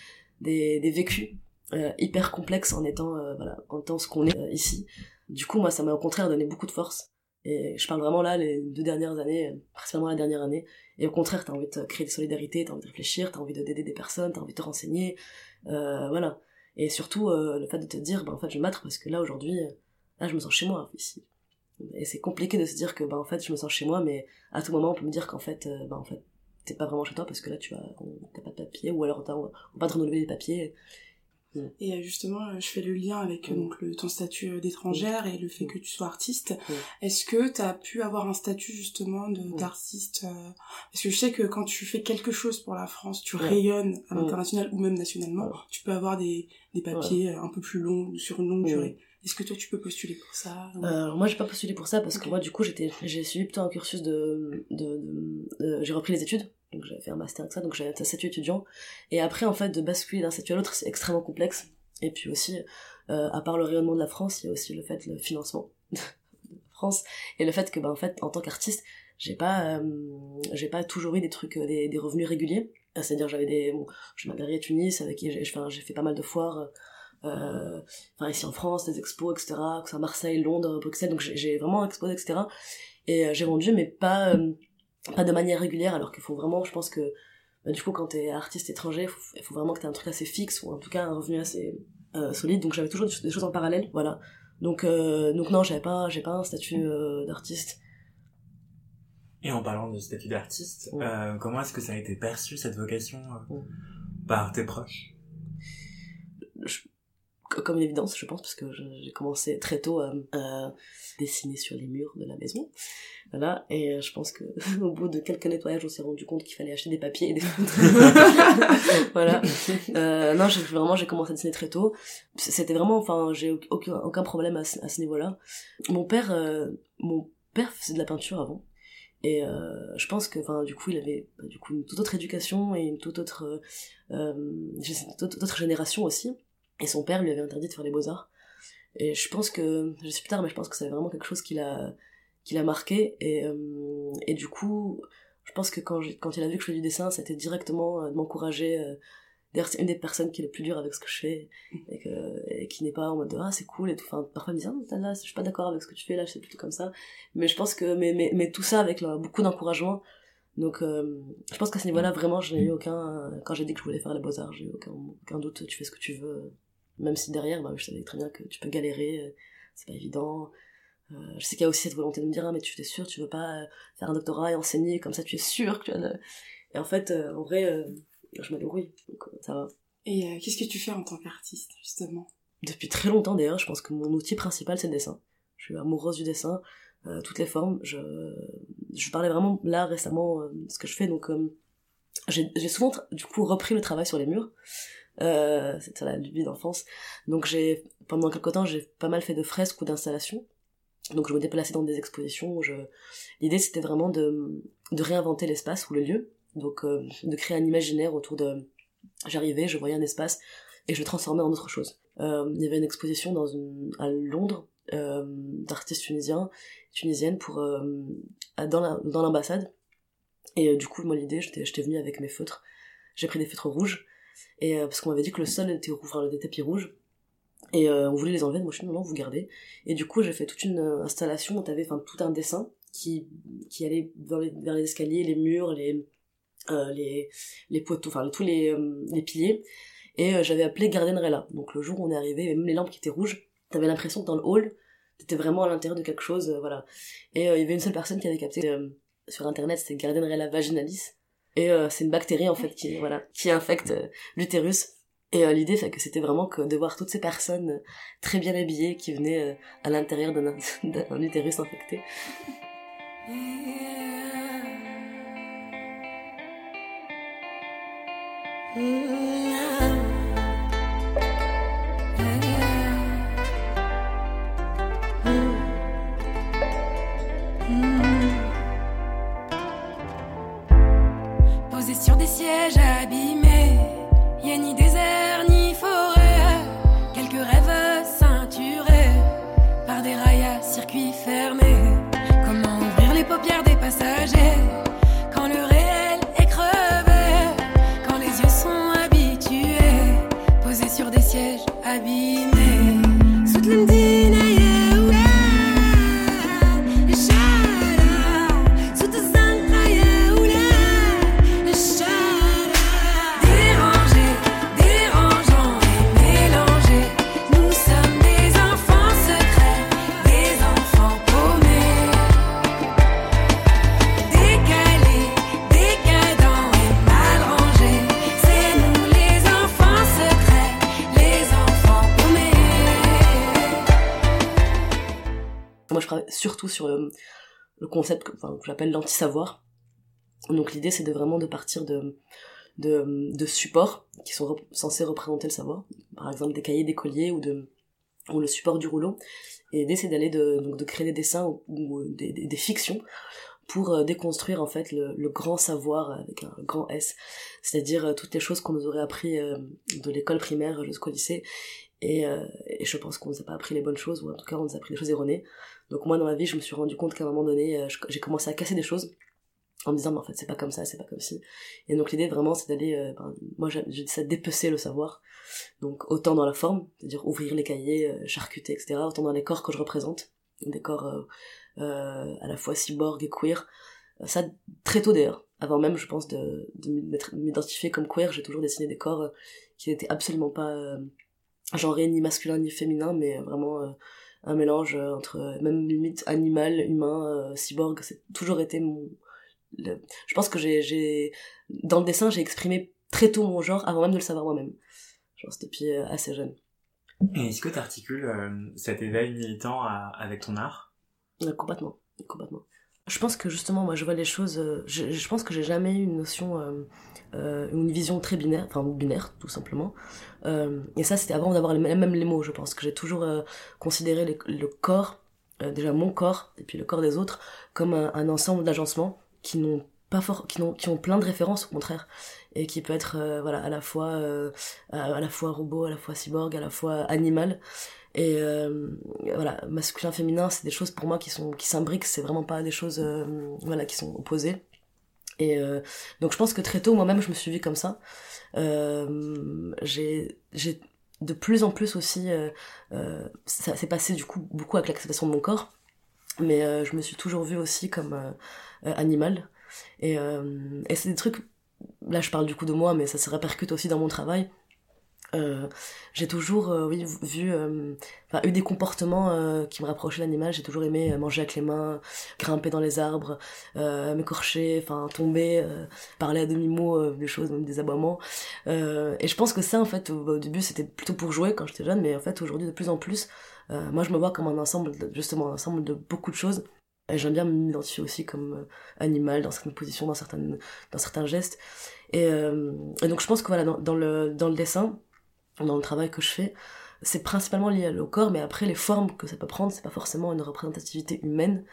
des, vécus euh, hyper complexes en étant, euh, voilà, en étant ce qu'on est ici. Du coup, moi, ça m'a au contraire donné beaucoup de force. Et je parle vraiment là, les deux dernières années, principalement la dernière année. Et au contraire, t'as envie de créer des solidarités, t'as envie de réfléchir, t'as envie de d'aider des personnes, t'as envie de te renseigner, voilà. Et surtout, le fait de te dire, bah, en fait, je vais battre parce que là, aujourd'hui, là je me sens chez moi ici et c'est compliqué de se dire que bah en fait je me sens chez moi mais à tout moment on peut me dire qu'en fait bah en fait t'es pas vraiment chez toi parce que là tu as t'as pas de papier ou alors on va pas te renouveler les papiers et euh, justement, euh, je fais le lien avec euh, Mm. donc le, ton statut d'étrangère et le fait Mm. que tu sois artiste. Mm. Est-ce que tu as pu avoir un statut justement Mm. d'artiste euh, Parce que je sais que quand tu fais quelque chose pour la France, tu rayonnes à Mm. l'international ou même nationalement, tu peux avoir des, des papiers un peu plus longs ou sur une longue Mm. durée. Est-ce que toi tu peux postuler pour ça ou- Euh, moi j'ai pas postulé pour ça parce que moi du coup j'étais j'ai suivi plutôt un cursus de, de, de- de- j'ai repris les études donc j'avais fait un master avec ça donc j'avais un statut étudiant et après en fait de basculer d'un statut à l'autre c'est extrêmement complexe et puis aussi euh, à part le rayonnement de la France il y a aussi le fait le financement de la France et le fait que bah en fait en tant qu'artiste j'ai pas euh, pas toujours eu des trucs euh, des, des revenus réguliers c'est-à-dire j'avais des bon, j'ai ma galerie à Tunis avec qui j'ai fait pas mal de foires enfin ici en France, des expos, etc., que Marseille, Londres, Bruxelles, donc j'ai- vraiment exposé, etc. Et j'ai vendu, mais pas, pas de manière régulière, alors qu'il faut vraiment, je pense que, bah, du coup, quand t'es artiste étranger, il faut, vraiment que t'aies un truc assez fixe, ou en tout cas un revenu assez euh, solide, donc j'avais toujours des, choses en parallèle, voilà. Donc, euh, donc non, j'avais pas, j'ai pas un statut euh, d'artiste. Et en parlant de statut d'artiste, Ouais. comment est-ce que ça a été perçu cette vocation Ouais. par tes proches? Comme une évidence, je pense, parce que je- j'ai commencé très tôt à, dessiner sur les murs de la maison. Voilà, et euh, je pense que au bout de quelques nettoyages, on s'est rendu compte qu'il fallait acheter des papiers et des voilà. Euh, non, j'ai vraiment j'ai commencé à dessiner très tôt. C'était vraiment, enfin, j'ai au- aucun, problème à, à ce niveau-là. Mon père, euh, mon père faisait de la peinture avant. Et euh, je pense que, enfin, du coup, il avait bah, du coup une toute autre éducation et une toute autre, euh, euh, je sais, toute autre génération aussi. Et son père lui avait interdit de faire les beaux arts. Et je pense que, je sais plus tard, mais je pense que c'est vraiment quelque chose qui l'a, qui l'a marqué. Et, euh, et du coup, je pense que quand, quand il a vu que je fais du dessin, c'était directement euh, de m'encourager. Euh, D'ailleurs, c'est une des personnes qui est le plus dur avec ce que je fais et, que, et qui n'est pas en mode de, ah c'est cool et tout. Enfin, parfois il me dit ah, là, je suis pas d'accord avec ce que tu fais là, c'est plutôt comme ça. Mais je pense que mais mais, mais tout ça avec beaucoup d'encouragement. Donc euh, je pense qu'à ce niveau-là vraiment je n'ai eu aucun quand j'ai dit que je voulais faire les beaux arts, j'ai eu aucun aucun doute. Tu fais ce que tu veux, même si derrière bah, je savais très bien que tu peux galérer, euh, c'est pas évident. Euh, je sais qu'il y a aussi cette volonté de me dire ah mais tu es sûr tu veux pas euh, faire un doctorat et enseigner comme ça tu es sûr que tu as de... et en fait euh, en vrai euh, je me débrouille donc ça va Et qu'est-ce que tu fais en tant qu'artiste justement? Depuis très longtemps d'ailleurs, je pense que mon outil principal c'est le dessin. Je suis amoureuse du dessin, toutes les formes. Je, je parlais vraiment là récemment de ce que je fais, donc j'ai souvent du coup repris le travail sur les murs. Euh, C'était la lubie d'enfance. Donc j'ai pendant quelque temps j'ai pas mal fait de fresques ou d'installations. Donc je me déplaçais dans des expositions. Je... L'idée c'était vraiment de, de réinventer l'espace ou le lieu. Donc euh, de créer un imaginaire autour de... J'arrivais, je voyais un espace et je le transformais en autre chose. Euh, il y avait une exposition dans une, à Londres euh, d'artistes tunisiens, tunisiennes pour euh, dans la- dans l'ambassade. Et euh, du coup, moi l'idée, j'étais j'étais venue avec mes feutres. J'ai pris des feutres rouges et euh, parce qu'on m'avait dit que le sol était enfin des tapis rouges. Et euh, on voulait les enlever, moi je suis dit non, vous gardez. Et du coup, j'ai fait toute une euh, installation où t'avais enfin tout un dessin qui qui allait vers les, les escaliers, les murs, les les les poteaux, enfin tous les les piliers et j'avais appelé Gardenrella. Donc le jour où on est arrivé, même les lampes qui étaient rouges, t'avais l'impression que dans le hall, t'étais vraiment à l'intérieur de quelque chose, voilà. Et il y avait une seule personne qui avait capté sur internet, c'était Gardenrella vaginalis. Et euh, c'est une bactérie en fait qui voilà qui infecte euh, l'utérus. Et euh, l'idée c'est que c'était vraiment que de voir toutes ces personnes très bien habillées qui venaient à l'intérieur d'un utérus infecté. Posé messages. Le concept que, j'appelle l'anti-savoir. Donc l'idée, c'est de vraiment de partir de, de, supports qui sont censés représenter le savoir, par exemple des cahiers, des colliers ou, de, ou le support du rouleau, et l'idée, c'est d'aller de, de créer des dessins ou, ou des, fictions pour euh, déconstruire en fait le, grand savoir avec un grand S, c'est-à-dire euh, toutes les choses qu'on nous aurait appris euh, de l'école primaire jusqu'au lycée, et, euh, et je pense qu'on nous a pas appris les bonnes choses, ou en tout cas on nous a appris des choses erronées. Donc moi dans ma vie, je me suis rendu compte qu'à un moment donné, euh, j'ai commencé à casser des choses en me disant mais en fait c'est pas comme ça, c'est pas comme ci. Et donc l'idée vraiment c'est d'aller, euh, ben, moi j'ai dit ça, dépecer le savoir. Donc autant dans la forme, c'est-à-dire ouvrir les cahiers, euh, charcuter, etc. Autant dans les corps que je représente, des corps euh, à la fois cyborg et queer. Ça très tôt d'ailleurs, avant même je pense de, de m'identifier comme queer, j'ai toujours dessiné des corps qui n'étaient absolument pas genrés ni masculin ni féminin, mais vraiment un mélange euh, entre euh, même limite animal, humain, euh, cyborg. C'est toujours été mon. le- Je pense que j'ai, j'ai dans le dessin j'ai exprimé très tôt mon genre avant même de le savoir moi-même. Je pense depuis euh, assez jeune. Et est-ce que tu articules cet éveil militant à- avec ton art? Ouais, complètement, complètement. Je pense que justement, moi, je vois les choses. euh, je, pense que j'ai jamais eu une notion, euh, euh, une vision très binaire, enfin binaire, tout simplement. Et ça, c'était avant d'avoir même les mots. Je pense que j'ai toujours considéré le corps, déjà mon corps et puis le corps des autres, comme un, ensemble d'agencements qui n'ont pas fort, qui, n'ont, qui ont plein de références au contraire, et qui peut être euh, voilà à la fois euh, à, la fois robot, à la fois cyborg, à la fois animal. Et euh, voilà, masculin, féminin, c'est des choses pour moi qui sont qui s'imbriquent, c'est vraiment pas des choses voilà qui sont opposées. Et donc je pense que très tôt, moi-même, je me suis vue comme ça. J'ai j'ai de plus en plus aussi, ça s'est passé du coup beaucoup avec l'acceptation de mon corps, mais je me suis toujours vue aussi comme animal. Et c'est des trucs, là je parle du coup de moi, mais ça se répercute aussi dans mon travail. Euh, j'ai toujours euh, oui vu euh, enfin eu des comportements qui me rapprochaient de l'animal j'ai toujours aimé manger avec les mains grimper dans les arbres m'écorcher enfin tomber parler à demi mot des choses même des aboiements. Et je pense que ça en fait au, début c'était plutôt pour jouer quand j'étais jeune mais en fait aujourd'hui de plus en plus moi je me vois comme un ensemble de- justement un ensemble de beaucoup de choses j'aime bien m'identifier aussi comme euh, animal dans certaines positions dans certaines dans certains gestes et, euh, et donc je pense que voilà dans, dans le dans le dessin dans le travail que je fais, c'est principalement lié au corps, mais après les formes que ça peut prendre, c'est pas forcément une représentativité humaine.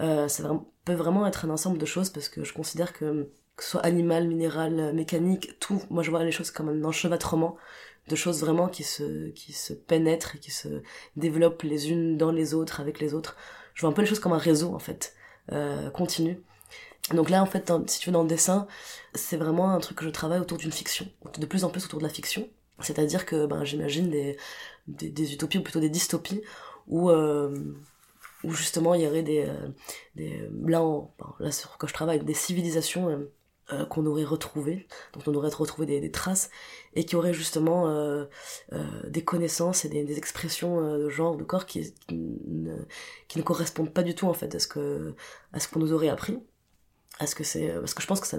Euh, ça peut vraiment être un ensemble de choses parce que je considère que que ce soit animal, minéral, mécanique, tout, moi je vois les choses comme un enchevêtrement de choses vraiment qui se qui se pénètrent et qui se développent les unes dans les autres avec les autres. Je vois un peu les choses comme un réseau en fait, euh, continu. Donc là en fait, si tu veux dans le dessin, c'est vraiment un truc que je travaille autour d'une fiction, de plus en plus autour de la fiction. C'est-à-dire que ben, j'imagine des, des, utopies ou plutôt des dystopies où, euh, où justement il y aurait des, euh, des là, en- ben, je travaille, des civilisations euh, euh, qu'on aurait retrouvées, dont on aurait retrouvé des, traces et qui auraient justement euh, euh, des connaissances et des, des expressions euh, de genre, de corps qui, qui, ne, qui ne correspondent pas du tout en fait à ce que à ce qu'on nous aurait appris. À ce que c'est parce que je pense que ça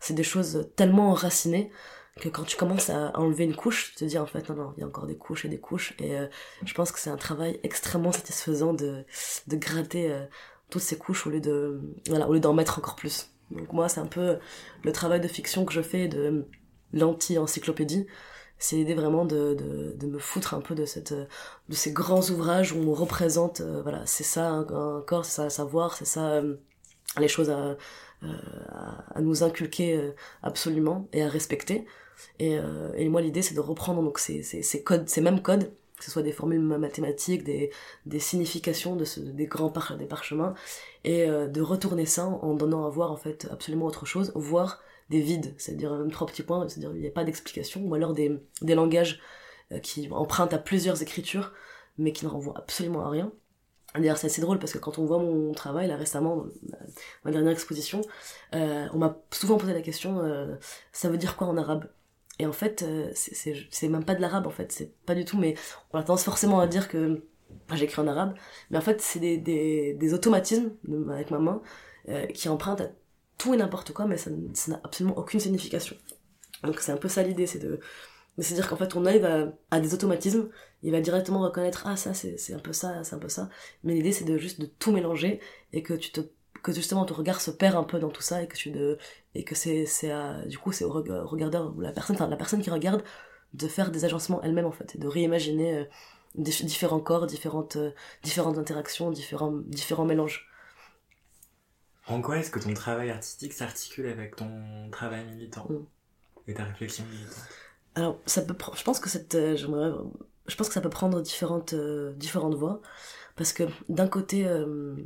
c'est des choses tellement enracinées que quand tu commences à enlever une couche, tu te dis en fait non non, il y a encore des couches et des couches et euh, je pense que c'est un travail extrêmement satisfaisant de de gratter euh, toutes ces couches au lieu de voilà, au lieu d'en mettre encore plus. Donc moi c'est un peu le travail de fiction que je fais de l'anti-encyclopédie, c'est l'idée vraiment de, me foutre un peu de ces grands ouvrages où on représente euh, voilà, c'est ça un, corps, c'est ça un savoir, c'est ça euh, les choses à, euh, à, à nous inculquer absolument et à respecter. Et, moi, l'idée, c'est de reprendre donc ces codes, ces mêmes codes, que ce soit des formules mathématiques, des, significations des grands des parchemins, et euh, de retourner ça en donnant à voir en fait absolument autre chose, voire des vides, c'est-à-dire même trois petits points, c'est-à-dire il n'y a pas d'explication, ou alors des, langages euh, qui empruntent à plusieurs écritures, mais qui ne renvoient absolument à rien. D'ailleurs, c'est assez drôle parce que quand on voit mon travail, là récemment, ma dernière exposition, euh, on m'a souvent posé la question ça veut dire quoi en arabe? Et en fait, euh, c'est- même pas de l'arabe en fait, c'est pas du tout, mais on a tendance forcément à dire que enfin, j'écris en arabe, mais en fait, c'est des, des, automatismes de- avec ma main euh, qui empruntent à tout et n'importe quoi, mais ça n'a absolument aucune signification. Donc c'est un peu ça l'idée, c'est de Mais c'est-à-dire qu'en fait, ton œil va à des automatismes, il va directement reconnaître ah ça c'est un peu ça, c'est un peu ça. Mais l'idée c'est de juste de tout mélanger et que tu te que justement ton regard se perd un peu dans tout ça et que tu de et que c'est du coup c'est au reg- regardeur ou la personne enfin la personne qui regarde de faire des agencements elle-même en fait et de réimaginer euh, des- différents corps, différentes euh, différentes interactions, différents différents mélanges. En quoi est-ce que ton travail artistique s'articule avec ton travail militant Mm. et ta réflexion militante? Alors, ça peut, je pense que cette, euh, j'aimerais, je pense que ça peut prendre différentes, euh, différentes voies, parce que d'un côté, euh,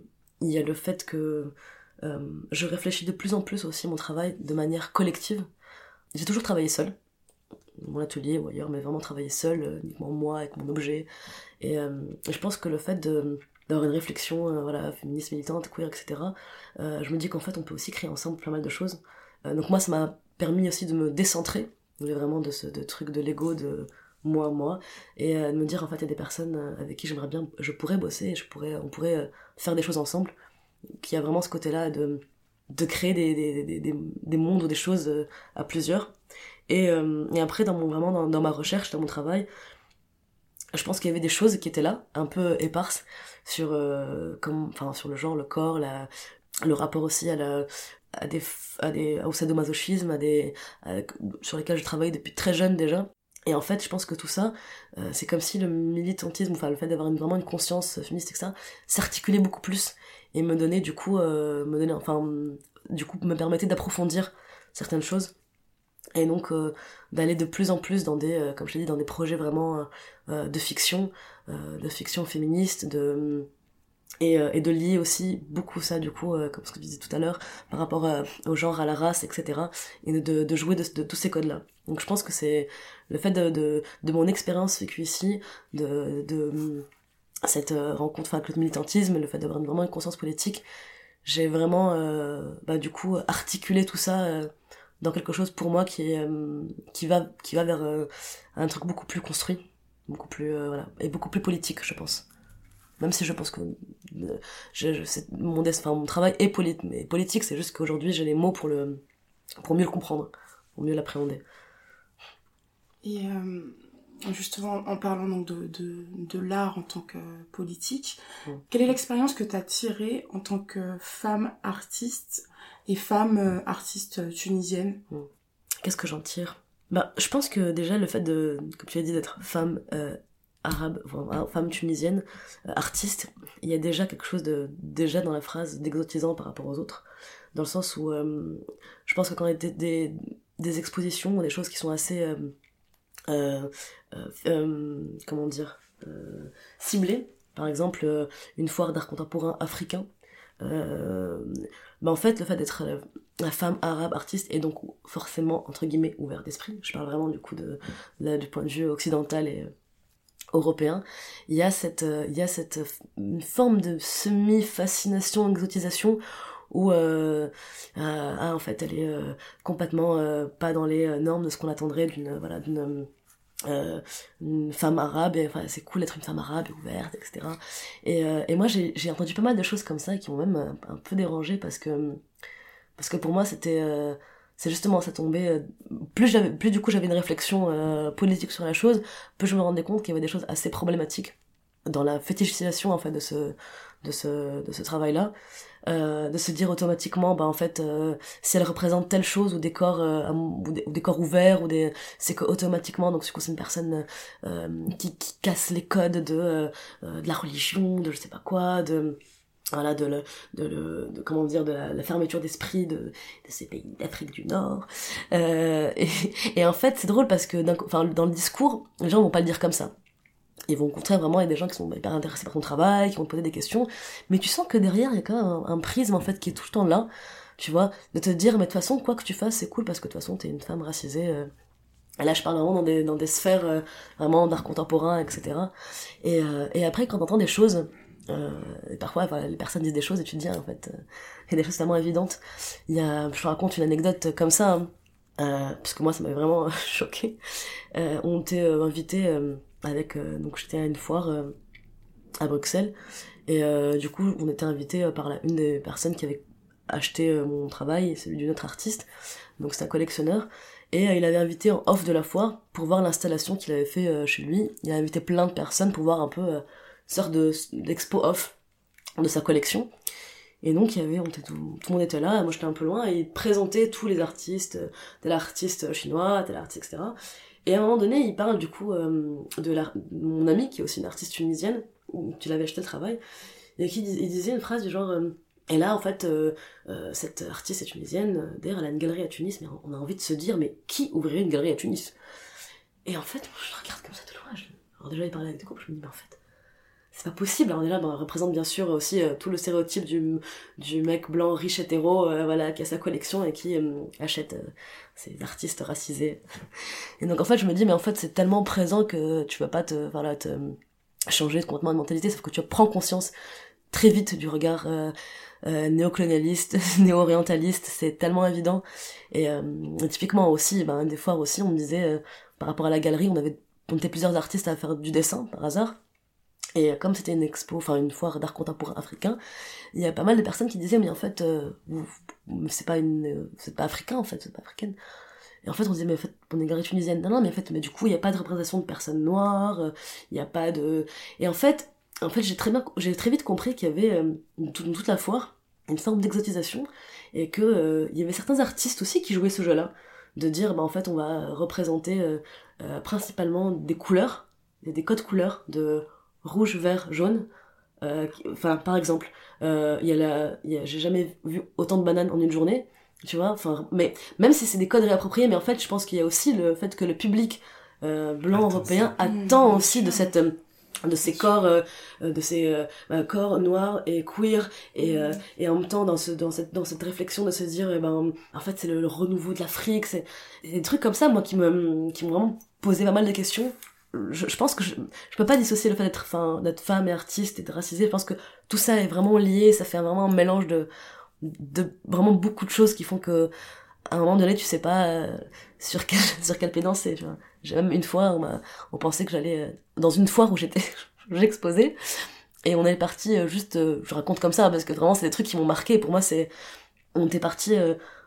il y a le fait que euh, je réfléchis de plus en plus aussi mon travail de manière collective. J'ai toujours travaillé seul, mon atelier ou ailleurs, mais vraiment travaillé seul, euh, uniquement moi avec mon objet. Et euh, je pense que le fait d'avoir une réflexion euh, voilà féministe militante queer etc euh, je me dis qu'en fait on peut aussi créer ensemble plein mal de choses Euh, donc moi ça m'a permis aussi de me décentrer vraiment de ce de truc de l'ego de moi moi et euh, de me dire en fait il y a des personnes euh, avec qui j'aimerais bien je pourrais bosser je pourrais on pourrait euh, faire des choses ensemble qu'il y a vraiment ce côté là de de créer des, des, des, des, des mondes ou des choses euh, à plusieurs. Et, euh, et après dans mon vraiment dans, dans ma recherche dans mon travail je pense qu'il y avait des choses qui étaient là un peu éparses sur euh, comme sur le genre le corps la le rapport aussi à la à des à des au sadomasochisme à des sur lesquels je travaille depuis très jeune déjà. Et en fait je pense que tout ça c'est comme si le militantisme enfin le fait d'avoir vraiment une conscience féministe etc s'articulait beaucoup plus et me donnait du coup euh, me donnait enfin du coup me permettait d'approfondir certaines choses. Et donc euh, d'aller de plus en plus dans des euh, comme je l'ai dit dans des projets vraiment de fiction de fiction féministe de et, de lier aussi beaucoup ça du coup comme ce que tu disais tout à l'heure par rapport au genre à la race etc et de, jouer de, tous ces codes là donc je pense que c'est le fait de, de, mon expérience vécue ici de, cette euh, rencontre avec le militantisme le fait d'avoir vraiment une conscience politique j'ai vraiment euh, bah, du coup articulé tout ça euh, dans quelque chose pour moi qui est qui va qui va vers un truc beaucoup plus construit beaucoup plus voilà et beaucoup plus politique je pense. Même si je pense que je, je- mon, enfin, mon travail est, est politique c'est juste qu'aujourd'hui j'ai les mots pour le pour mieux le comprendre pour mieux l'appréhender. Et euh, justement, en parlant donc de, de, de l'art en tant que politique, quelle est l'expérience que tu as tirée en tant que femme artiste et femme euh, artiste tunisienne? Qu'est-ce que j'en tire? Bah, Je pense que déjà le fait de, comme tu as dit, d'être femme euh, arabe, enfin, femme tunisienne, euh, artiste, il y a déjà quelque chose de déjà dans la phrase d'exotisant par rapport aux autres, dans le sens où euh, je pense que quand il y a des, des, des expositions ou des choses qui sont assez, euh, euh, euh, euh, comment dire, euh, ciblées, par exemple euh, une foire d'art contemporain africain, euh, bah en fait le fait d'être euh, la femme arabe artiste est donc forcément entre guillemets ouvert d'esprit. Je parle vraiment du coup de, là, du point de vue occidental et euh, européen. Il y a cette euh, il y a cette euh, une forme de semi fascination exotisation où euh, euh, ah, en fait elle est euh, complètement euh, pas dans les euh, normes de ce qu'on attendrait d'une voilà d'une euh, une femme arabe enfin c'est cool d'être une femme arabe ouverte etc et, euh, et moi j'ai entendu pas mal de choses comme ça qui m'ont même euh, un peu dérangé parce que parce que pour moi c'était c'est justement ça tombait plus plus du coup j'avais une réflexion politique sur la chose plus je me rendais compte qu'il y avait des choses assez problématiques dans la fétichisation en fait de ce de ce de ce travail là euh, de se dire automatiquement bah en fait euh, si elle représente telle chose ou des corps euh, ou, des, corps ouverts ou des c'est que automatiquement donc c'est une personne qui, casse les codes de de la religion de je sais pas quoi de voilà de le, de le comment dire de la, fermeture d'esprit de, ces pays d'Afrique du Nord. Euh, et, et en fait c'est drôle parce que enfin dans le discours les gens vont pas le dire comme ça ils vont au contraire vraiment il des gens qui sont hyper intéressés par ton travail qui vont te poser des questions. Mais tu sens que derrière il y a quand même un, prisme en fait qui est tout le temps là tu vois de te dire mais de toute façon quoi que tu fasses c'est cool parce que de toute façon t'es une femme racisée euh, là je parle vraiment dans des dans des sphères euh, vraiment d'art contemporain etc et euh, et après quand t'entends des choses euh, et parfois voilà, les personnes disent des choses et tu te dis ah, en fait euh, il y a des choses tellement évidentes. Il y a je te raconte une anecdote comme ça hein, parce que moi ça m'avait vraiment choqué on était invité avec euh, donc j'étais à une foire euh, à Bruxelles et euh, du coup on était invité par la, une des personnes qui avait acheté mon travail celui d'une autre artiste donc c'est un collectionneur Et il avait invité en off de la foire pour voir l'installation qu'il avait fait chez lui. Il a invité plein de personnes pour voir un peu euh, sorte de d'expo off de sa collection. Et donc il y avait, tout, le monde était là, moi j'étais un peu loin, et il présentait tous les artistes, tel artiste chinois, tel artiste, etc. Et à un moment donné, il parle du coup euh, de mon amie qui est aussi une artiste tunisienne, qui l'avait acheté le travail, et qui disait une phrase du genre euh, et là en fait euh, cette artiste est tunisienne, d'ailleurs elle a une galerie à Tunis, mais on a envie de se dire mais qui ouvrirait une galerie à Tunis? Et en fait, je regarde comme ça de loin, alors déjà il parlait avec des couples, je me dis mais en fait c'est pas possible. Alors déjà, ben, elle représente bien sûr aussi euh, tout le stéréotype du, du mec blanc riche hétéro, euh, voilà, qui a sa collection et qui euh, achète euh, ces artistes racisés. Et donc en fait, je me dis, mais en fait, c'est tellement présent que tu vas pas te, voilà, te changer complètement de mentalité, sauf que tu prends conscience très vite du regard euh, euh, néocolonialiste, néo-orientaliste, c'est tellement évident. Et, euh, typiquement aussi, ben, des fois aussi, on me disait, euh, par rapport à la galerie, on avait on était plusieurs artistes à faire du dessin par hasard. Et comme c'était une expo, enfin une foire d'art contemporain africain, il y a pas mal de personnes qui disaient mais en fait euh, c'est pas une euh, c'est pas africain en fait, c'est pas africaine. Et en fait on disait mais en fait on est galerie tunisienne. Non non mais en fait mais du coup il y a pas de représentation de personnes noires, euh, il y a pas de et en fait en fait j'ai très bien j'ai très vite compris qu'il y avait euh, toute, la foire une forme d'exotisation et que euh, y avait certains artistes aussi qui jouaient ce jeu-là de dire bah en fait on va représenter principalement des couleurs, des codes couleurs de rouge, vert, jaune. Euh, Enfin, par exemple, euh, il y a la, j'ai jamais vu autant de bananes en une journée, tu vois. Enfin, mais même si c'est des codes réappropriés, mais en fait, je pense qu'il y a aussi le fait que le public euh, blanc européen attend Mmh, aussi de cette euh, de ces corps euh, euh, de ces euh, corps noirs et queer et euh, et en même temps dans ce dans cette dans cette réflexion de se dire eh ben en fait c'est le, le renouveau de l'Afrique c'est c'est des trucs comme ça moi qui me qui m'ont vraiment posé pas mal de questions je, pense que je, je peux pas dissocier le fait d'être d'être femme et artiste et de racisée je pense que tout ça est vraiment lié ça fait vraiment un mélange de vraiment beaucoup de choses qui font que à un moment donné tu sais pas euh, sur quel sur quel pied danser j'ai même une fois on pensait que j'allais euh, dans une foire où j'étais j'exposais. Et on est parti euh, juste je raconte comme ça parce que vraiment c'est des trucs qui m'ont marqué. Pour moi c'est on était parti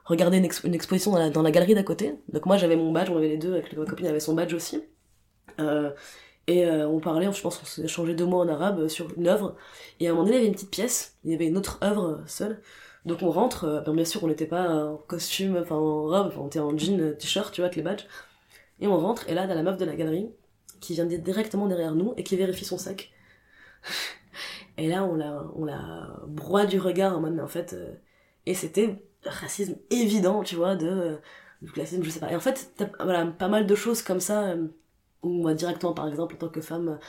regarder une, expo- une exposition dans la, galerie d'à côté. Donc moi j'avais mon badge on avait les deux avec ma copine avait son badge aussi et euh, on parlait je pense qu'on s'est échangé deux mots en arabe euh, sur une œuvre. Et à un moment donné il y avait une petite pièce. Il y avait une autre œuvre euh, seule. Donc on rentre euh, ben, bien sûr on n'était pas en costume enfin en robe on était en jean euh, t-shirt tu vois avec les badges. Et on rentre et là t'as la meuf de la galerie qui vient directement derrière nous et qui vérifie son sac. Et là on la on la broie du regard en mode mais en fait euh, et c'était racisme évident tu vois de euh, du classisme je sais pas. Et en fait t'as voilà pas mal de choses comme ça euh, où moi directement par exemple en tant que femme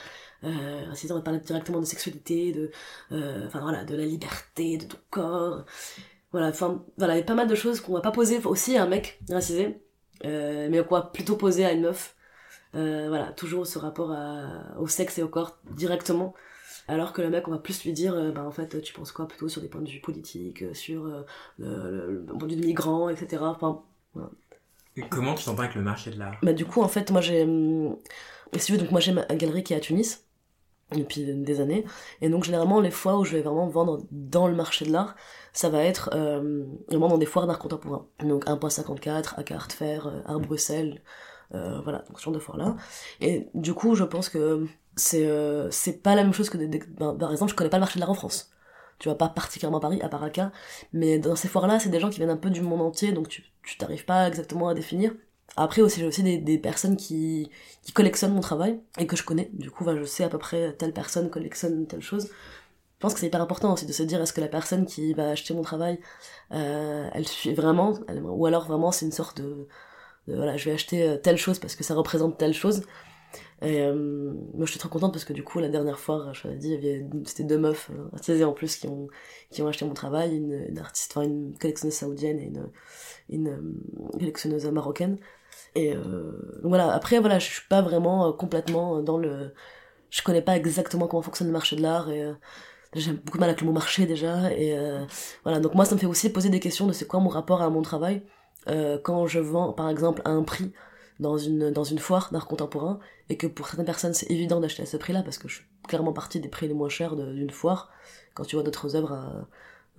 euh, on va parler directement de sexualité de euh, enfin voilà de la liberté de ton corps. Voilà enfin voilà il y a pas mal de choses qu'on va pas poser aussi à un mec racisé euh, mais qu'on va plutôt poser à une meuf. Euh, voilà toujours ce rapport à, au sexe et au corps directement. Alors que le mec on va plus lui dire euh, bah en fait tu penses quoi plutôt sur des points de vue politiques euh, sur euh, le, le, le point de vue de migrants etc enfin Et comment tu t'en parles avec le marché de l'art? Bah du coup en fait moi j'ai hum, si tu veux donc moi j'ai ma galerie qui est à Tunis depuis des années. Et donc généralement les fois où je vais vraiment vendre dans le marché de l'art ça va être euh, vraiment dans des foires d'art contemporain. Donc 1.54 à euh, Art Bruxelles euh, voilà donc ce genre de foires là et du coup je pense que c'est euh, c'est pas la même chose que des, des- ben, par exemple je connais pas le marché de l'art en France tu vois pas particulièrement Paris à Paraka mais dans ces foires là c'est des gens qui viennent un peu du monde entier donc tu tu t'arrives pas exactement à définir. Après aussi j'ai aussi des, des personnes qui qui collectionnent mon travail et que je connais. Du coup bah, je sais à peu près telle personne collectionne telle chose. Je pense que c'est hyper important aussi de se dire est-ce que la personne qui va acheter mon travail euh, elle suit vraiment ou alors vraiment c'est une sorte de, de, voilà je vais acheter euh, telle chose parce que ça représente telle chose et euh, moi je suis trop contente parce que du coup la dernière fois je t'avais dit c'était deux meufs euh, racisées en plus qui ont qui ont acheté mon travail une, artiste enfin une collectionneuse saoudienne et une une euh, collectionneuse marocaine. Et euh, voilà. Après voilà je suis pas vraiment euh, complètement dans le je connais pas exactement comment fonctionne le marché de l'art et euh, j'ai beaucoup de mal avec le mot marché déjà. Et euh, voilà. Donc moi ça me fait aussi poser des questions de c'est quoi mon rapport à mon travail. Euh, quand je vends par exemple à un prix dans une dans une foire d'art contemporain et que pour certaines personnes c'est évident d'acheter à ce prix là parce que je suis clairement partie des prix les moins chers d'une foire. Quand tu vois d'autres œuvres à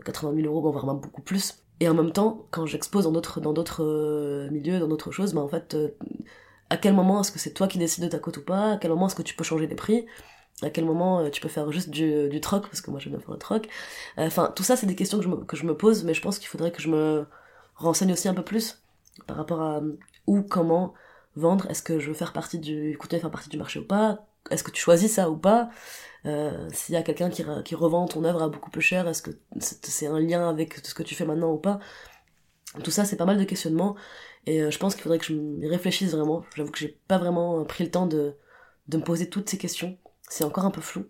80 000 euros bon vraiment beaucoup plus. Et en même temps, quand j'expose dans d'autres euh, milieux, dans d'autres choses, bah en fait, euh, à quel moment est-ce que c'est toi qui décides de ta cote ou pas? À quel moment est-ce que tu peux changer les prix? À quel moment euh, tu peux faire juste du, troc? Parce que moi j'aime bien faire le troc. Enfin, tout ça, c'est des questions que je, que je me pose, mais je pense qu'il faudrait que je me renseigne aussi un peu plus par rapport à où, comment vendre. Est-ce que je veux faire partie du, continuer à faire partie du marché ou pas? Est-ce que tu choisis ça ou pas? Euh, S'il y a quelqu'un qui, qui revend ton œuvre à beaucoup plus cher, est-ce que c'est un lien avec ce que tu fais maintenant ou pas? Tout ça, c'est pas mal de questionnements. Et euh, je pense qu'il faudrait que je m'y réfléchisse vraiment. J'avoue que j'ai pas vraiment pris le temps de, de me poser toutes ces questions. C'est encore un peu flou.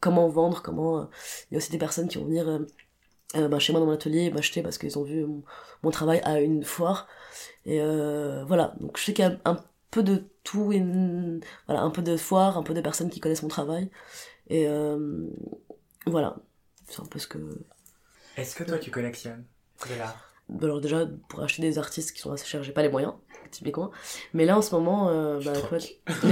Comment vendre Comment euh, Il y a aussi des personnes qui vont venir euh, bah, chez moi dans mon atelier m'acheter parce qu'ils ont vu mon, mon, travail à une foire. Et voilà. Donc je sais qu'il y a un peu de tout et voilà un peu de foire, un peu de personnes qui connaissent mon travail. Et voilà. C'est un peu ce que. Est-ce que toi tu collectionnes de l'art alors déjà pour acheter des artistes qui sont assez chers j'ai pas les moyens typiquement. Mais là en ce moment euh, bah,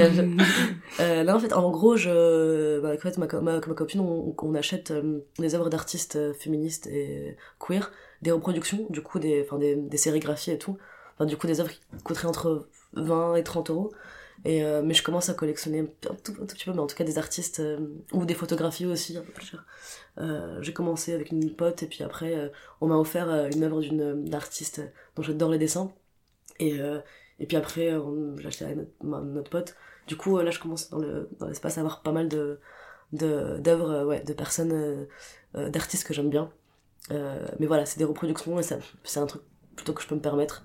euh, là en fait en gros je bah, avec ma, ma, ma copine on, on achète euh, des œuvres d'artistes féministes et queer des reproductions du coup des enfin des, des sérigraphies et tout. Enfin du coup des œuvres qui coûteraient entre 20 et 30 euros euh, mais je commence à collectionner un tout, un tout, petit peu mais en tout cas des artistes euh, ou des photographies aussi euh, j'ai commencé avec une pote et puis après on m'a offert une œuvre d'une artiste dont j'adore les dessins. Et et puis après j'ai acheté avec notre, pote. Du coup là je commence dans le dans l'espace à avoir pas mal de d'œuvres ouais de personnes d'artistes que j'aime bien. Mais voilà c'est des reproductions et ça c'est un truc plutôt que je peux me permettre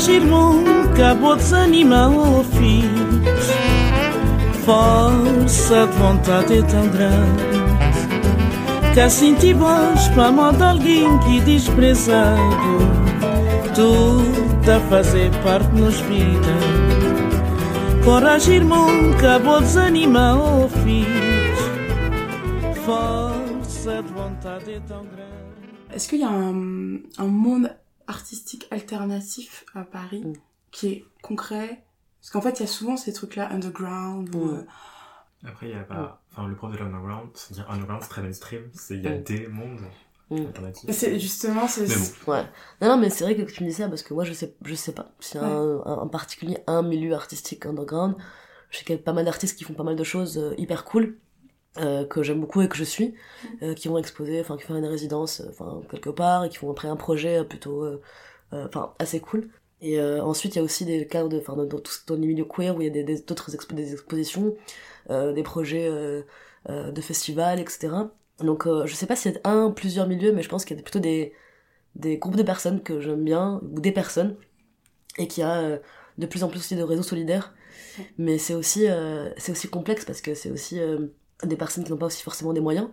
Coragem nunca vou desanimar o filho Força de vontade é tão grande Que assim te vais para mão de alguém que desprezado Tu a fazer parte nos vida. Coragem nunca vou desanimar o filho Força de vontade é tão grande. Est-ce qu'il y a un, un monde alternatif à Paris mm. qui est concret Parce qu'en fait, il y a souvent ces trucs-là underground. Ou, euh... Après, il y a pas. Enfin, le problème de l'underground, c'est dire underground, c'est très mainstream. C'est il y a des mondes. alternatifs C'est justement c'est bon. ouais non non mais c'est vrai que tu me dis ça parce que moi je sais je sais pas c'est ouais. un, un, particulier un milieu artistique underground je sais qu'il y a pas mal d'artistes qui font pas mal de choses euh, hyper cool euh, que j'aime beaucoup et que je suis, mm. euh, qui vont exposer, enfin qui font une résidence, enfin quelque part, et qui font après un projet plutôt, enfin assez cool. Et ensuite il y a aussi des cas de, dans, dans, dans les milieux queer où il y a des d'autres des expositions, des projets de festivals, etc. Donc je sais pas s'il y a un, plusieurs milieux, mais je pense qu'il y a plutôt des des groupes de personnes que j'aime bien ou des personnes et qu'il y a de plus en plus aussi de réseaux solidaires. Mais c'est aussi c'est aussi complexe parce que c'est aussi des personnes qui n'ont pas aussi forcément des moyens.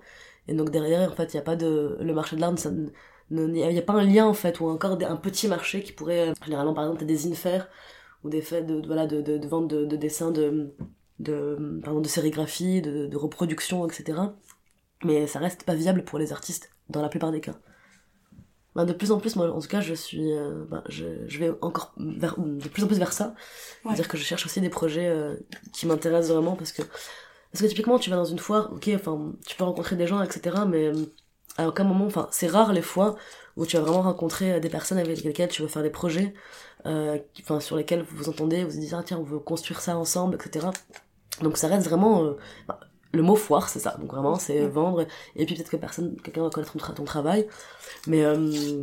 Et donc derrière, en fait, il n'y a pas de... Le marché de l'art, il n'y a, pas un lien, en fait, ou encore un petit marché qui pourrait... Généralement, par exemple, des infers, ou des faits de, de, voilà, de, de, de vente de, de, dessins, de, de, pardon, de sérigraphie, de, de reproduction, etc. Mais ça reste pas viable pour les artistes, dans la plupart des cas. Ben, de plus en plus, moi, en tout cas, je suis... Euh, ben, je, je vais encore vers, de plus en plus vers ça. Ouais. C'est-à-dire que je cherche aussi des projets euh, qui m'intéressent vraiment, parce que parce que typiquement, tu vas dans une foire, ok, enfin, tu peux rencontrer des gens, etc., mais euh, à aucun moment, enfin, c'est rare les fois où tu vas vraiment rencontrer euh, des personnes avec lesquelles tu veux faire des projets, euh, enfin, sur lesquels vous vous entendez, vous vous dites, ah, tiens, on veut construire ça ensemble, etc. Donc ça reste vraiment, euh, le mot foire, c'est ça. Donc vraiment, c'est vendre, et puis peut-être que personne, quelqu'un va connaître ton, tra ton travail. Mais euh,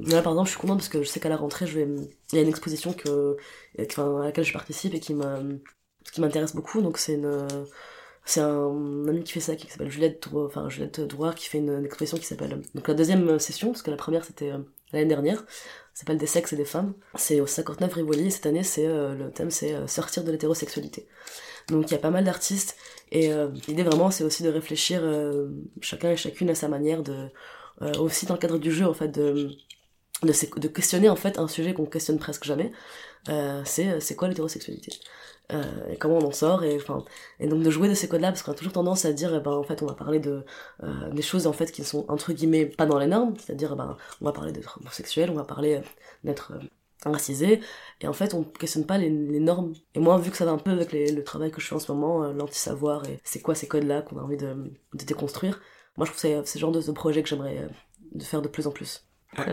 là, par exemple, je suis contente parce que je sais qu'à la rentrée, je vais, il y a une exposition que, enfin, à laquelle je participe et qui qui m'intéresse beaucoup, donc c'est une, c'est un ami qui fait ça qui s'appelle Juliette enfin Juliette Drouard qui fait une, une exposition qui s'appelle donc la deuxième session parce que la première c'était euh, l'année dernière. S'appelle Des sexes et des femmes. C'est au 59 Rivoli et cette année, c'est le thème, c'est sortir de l'hétérosexualité. Donc il y a pas mal d'artistes et l'idée vraiment, c'est aussi de réfléchir chacun et chacune à sa manière de aussi dans le cadre du jeu en fait de de, de questionner en fait un sujet qu'on questionne presque jamais, euh, c'est c'est quoi l'hétérosexualité? Euh, et comment on en sort et enfin et donc de jouer de ces codes là parce qu'on a toujours tendance à dire eh ben en fait on va parler de euh, des choses en fait qui sont entre guillemets pas dans les normes. C'est-à-dire eh ben on va parler d'être homosexuel on va parler d'être racisé. Et en fait on questionne pas les, normes. Et moi vu que ça va un peu avec le travail que je fais en ce moment l'anti-savoir et c'est quoi ces codes là qu'on a envie de, de déconstruire moi je trouve que c'est ce genre de, de projet que j'aimerais de faire de plus en plus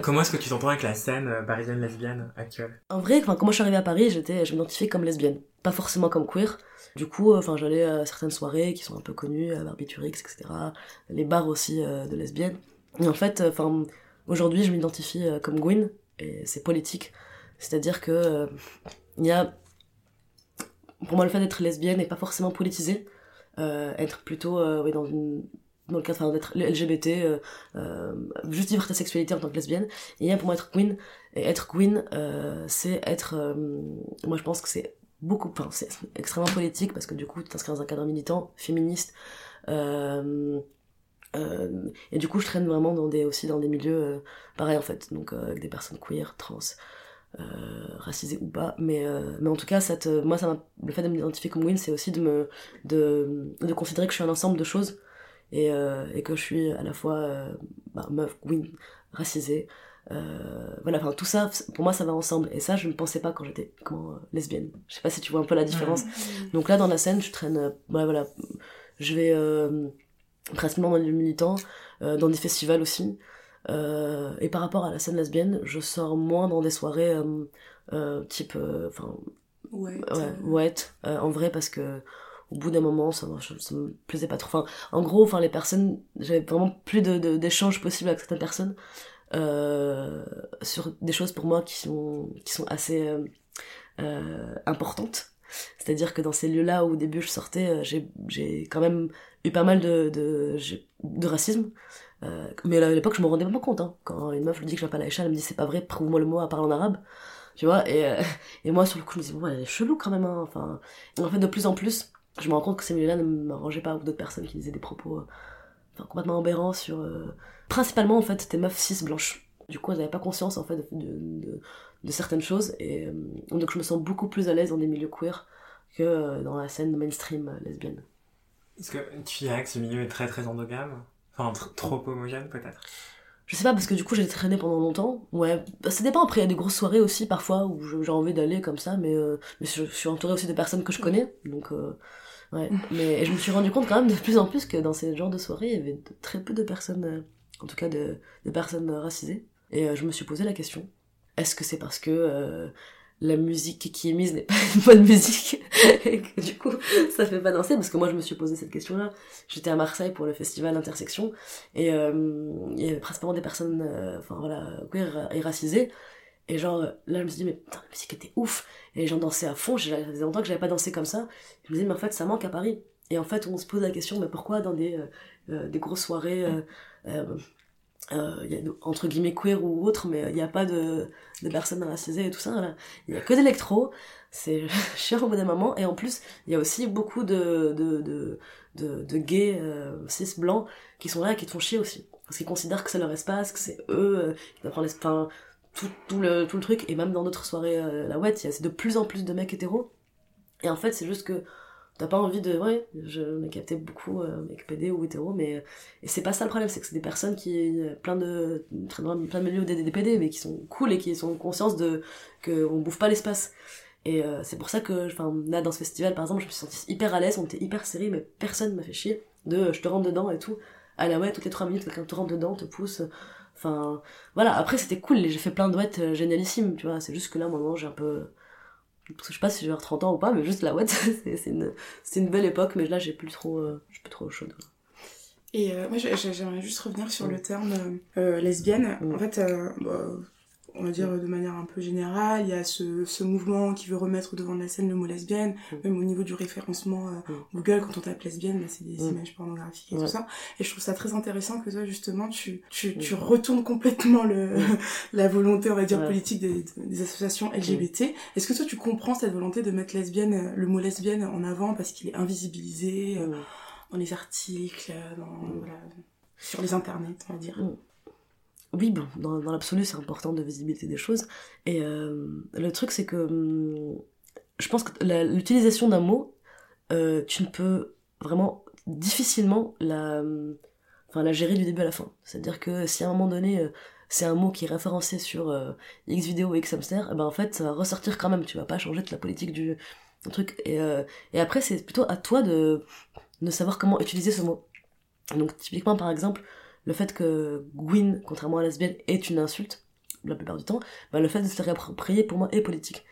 Comment est-ce que tu t'entends avec la scène euh, parisienne lesbienne actuelle? En vrai, quand moi je suis arrivée à Paris, j'étais, je m'identifiais comme lesbienne, pas forcément comme queer. Du coup, euh, enfin, j'allais à certaines soirées qui sont un peu connues, à Barbiturix, etc. Les bars aussi euh, de lesbiennes. Et en fait, enfin, aujourd'hui, je m'identifie comme Gwyn, et c'est politique. C'est-à-dire que il y a, pour moi, le fait d'être lesbienne n'est pas forcément politisé. être plutôt oui, dans une dans le cadre d'être LGBT, euh, euh, juste vivre ta sexualité en tant que lesbienne. Et pour moi être queen, et être queen, euh, c'est être, euh, moi je pense que c'est beaucoup, enfin c'est extrêmement politique parce que du coup tu t'inscris dans un cadre militant, féministe. Et du coup je traîne vraiment dans des, aussi dans des milieux pareils en fait, donc avec des personnes queer, trans. Racisées ou pas mais mais en tout cas cette moi ça le fait de m'identifier comme queen c'est aussi de me de de considérer que je suis un ensemble de choses et, euh, et que je suis à la fois euh, bah, meuf, queen, racisée. Euh, voilà, enfin tout ça, pour moi ça va ensemble. Et ça, je ne pensais pas quand j'étais comment, lesbienne. Je sais pas si tu vois un peu la différence. Donc là, dans la scène, je traîne, bah, voilà, je vais principalement dans les militants, dans des festivals aussi. et par rapport à la scène lesbienne, je sors moins dans des soirées type, enfin, ouais, ouais, en vrai parce que au bout d'un moment ça, ça, me plaisait pas trop enfin en gros enfin les personnes j'avais vraiment plus d'échanges possibles avec certaines personnes euh, sur des choses pour moi qui sont qui sont assez euh, euh, importantes c'est-à-dire que dans ces lieux-là où au début je sortais j'ai quand même eu pas mal de de, racisme mais à l'époque je me rendais pas compte hein. quand une meuf lui dit que je m'appelle Aïcha elle me dit c'est pas vrai prouve-moi le mot à parler en arabe tu vois et, et moi sur le coup je me disais bon elle est chelou quand même hein. enfin en fait de plus en plus je me rends compte que ces milieux-là ne m'arrangeaient pas, ou d'autres personnes qui disaient des propos euh, enfin, complètement aberrants sur... Euh, principalement, en fait, c'était meufs cis blanches. Du coup, elles n'avaient pas conscience, en fait, de, de, de, certaines choses, et euh, donc je me sens beaucoup plus à l'aise dans des milieux queer que dans la scène mainstream lesbienne. Est-ce que tu dirais que ce milieu est très très endogame? Enfin, trop homogène, peut-être? Je sais pas parce que du coup j'ai traîné pendant longtemps. Ouais bah, ça dépend. Après il y a des grosses soirées aussi parfois où j'ai envie d'aller comme ça mais, mais je, suis entourée aussi de personnes que je connais. Donc Ouais, mais je me suis rendu compte quand même de plus en plus que dans ces genres de soirées, il y avait très peu de personnes, euh, en tout cas de, de personnes racisées. Et euh, je me suis posé la question, est-ce que c'est parce que euh, la musique qui est mise n'est pas une bonne musique et que du coup ça fait pas danser? Parce que moi je me suis posé cette question-là. J'étais à Marseille pour le festival Intersection et il y avait principalement des personnes, enfin voilà, queer et racisées. Et genre, là, je me suis dit, mais putain, la musique était ouf. Et les gens dansaient à fond. Ça faisait longtemps que j'avais pas dansé comme ça. Je me disais, mais en fait, ça manque à Paris. Et en fait, on se pose la question, mais pourquoi dans des, euh, euh des grosses soirées, euh, euh, euh, entre guillemets queer ou autre, mais il n'y a pas de, de personnes racisées et tout ça. Il y a que d'électro. C'est chiant au bout d'un moment. Et en plus, il y a aussi beaucoup de, de, de, de, de gays cis blancs qui sont là et qui te font chier aussi. Parce qu'ils considèrent que c'est leur espace, que c'est eux qui doivent prendre l'espace tout, le, tout le truc, et même dans d'autres soirées, euh, la wet, il y a de plus en plus de mecs hétéros. Et en fait, c'est juste que t'as pas envie de. Ouais, je m'ai capté beaucoup, euh, mecs PD ou hétéros, mais. Et c'est pas ça le problème, c'est que c'est des personnes qui. plein de. plein de milieux des, des PD, mais qui sont cool et qui sont conscients de. qu'on bouffe pas l'espace. Et euh, c'est pour ça que, enfin, là, dans ce festival, par exemple, je me suis sentie hyper à l'aise, on était hyper serré, mais personne m'a fait chier de je te rentre dedans et tout. À la ouais, toutes les trois minutes, quelqu'un te rentre dedans, te pousse. Enfin, voilà. Après, c'était cool. J'ai fait plein de duets euh, génialissimes, tu vois. C'est juste que là, moment, j'ai un peu. Je sais pas si j'ai 30 ans ou pas, mais juste la wet, c'est une, une belle époque, mais là, j'ai plus trop, euh, j'ai plus trop chaud. Et euh, moi, j'aimerais juste revenir sur le terme lesbienne. En fait, bah, on va dire de manière un peu générale. Il y a ce, ce mouvement qui veut remettre devant la scène le mot lesbienne, Mm. même au niveau du référencement euh, Mm. Google, quand on tape lesbienne, bah, c'est des Mm. images pornographiques et Ouais. tout ça. Et je trouve ça très intéressant que toi, justement, tu, tu, tu retournes complètement le, la volonté, on va dire, Ouais. politique des, des associations LGBT. Est-ce que toi, tu comprends cette volonté de mettre lesbienne, euh, le mot lesbienne en avant parce qu'il est invisibilisé euh, dans les articles, dans, voilà, sur les internets, on va dire? Oui, bon, dans, l'absolu, c'est important de visibilité des choses. Et euh, le truc, c'est que je pense que l'utilisation d'un mot, euh, tu ne peux vraiment difficilement la, enfin, la gérer du début à la fin. C'est-à-dire que si à un moment donné, euh, c'est un mot qui est référencé sur X vidéo ou X hamster, eh ben en fait, ça va ressortir quand même. Tu vas pas changer toute la politique du, truc. Et, et après, c'est plutôt à toi de, de savoir comment utiliser ce mot. Donc, typiquement, par exemple, le fait que Gwyn, contrairement à lesbienne, est une insulte, la plupart du temps, bah, le fait de se réapproprier pour moi est politique.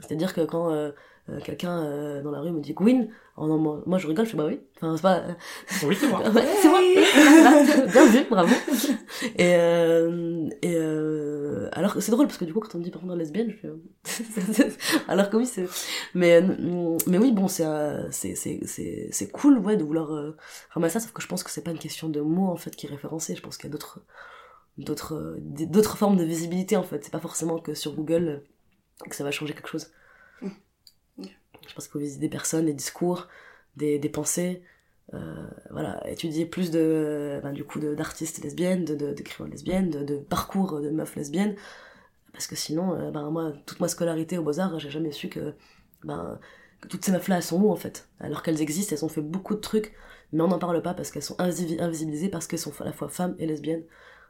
C'est-à-dire que quand euh, euh, quelqu'un euh, dans la rue me dit Gwyn, oh non, moi, moi, je rigole, je fais bah oui. Enfin, c'est pas. Oui, c'est moi. Ouais, c'est moi. Voilà. Bien vu, bravo. Et, euh, et euh, alors que c'est drôle parce que du coup, quand on me dit par contre lesbienne, je fais. alors que oui, c'est. Mais, euh, mais oui, bon, c'est, euh, c'est, c'est, c'est, c'est cool, ouais, de vouloir euh, ramasser ça, sauf que je pense que c'est pas une question de mots en fait qui est référencée. Je pense qu'il y a d'autres, d'autres, euh, d'autres formes de visibilité en fait. C'est pas forcément que sur Google euh, que ça va changer quelque chose. Je pense qu'il faut visiter des personnes, des discours, des, des pensées euh, voilà, étudier plus de, ben, du coup, de- d'artistes lesbiennes, de, de, d'écrivains lesbiennes, de, de parcours de meufs lesbiennes, parce que sinon, euh, ben, moi, toute ma scolarité au Beaux-Arts, j'ai jamais su que, ben, que toutes ces meufs-là, elles sont où, en fait Alors qu'elles existent, elles ont fait beaucoup de trucs, mais on n'en parle pas parce qu'elles sont invisi- invisibilisées, parce qu'elles sont à la fois femmes et lesbiennes.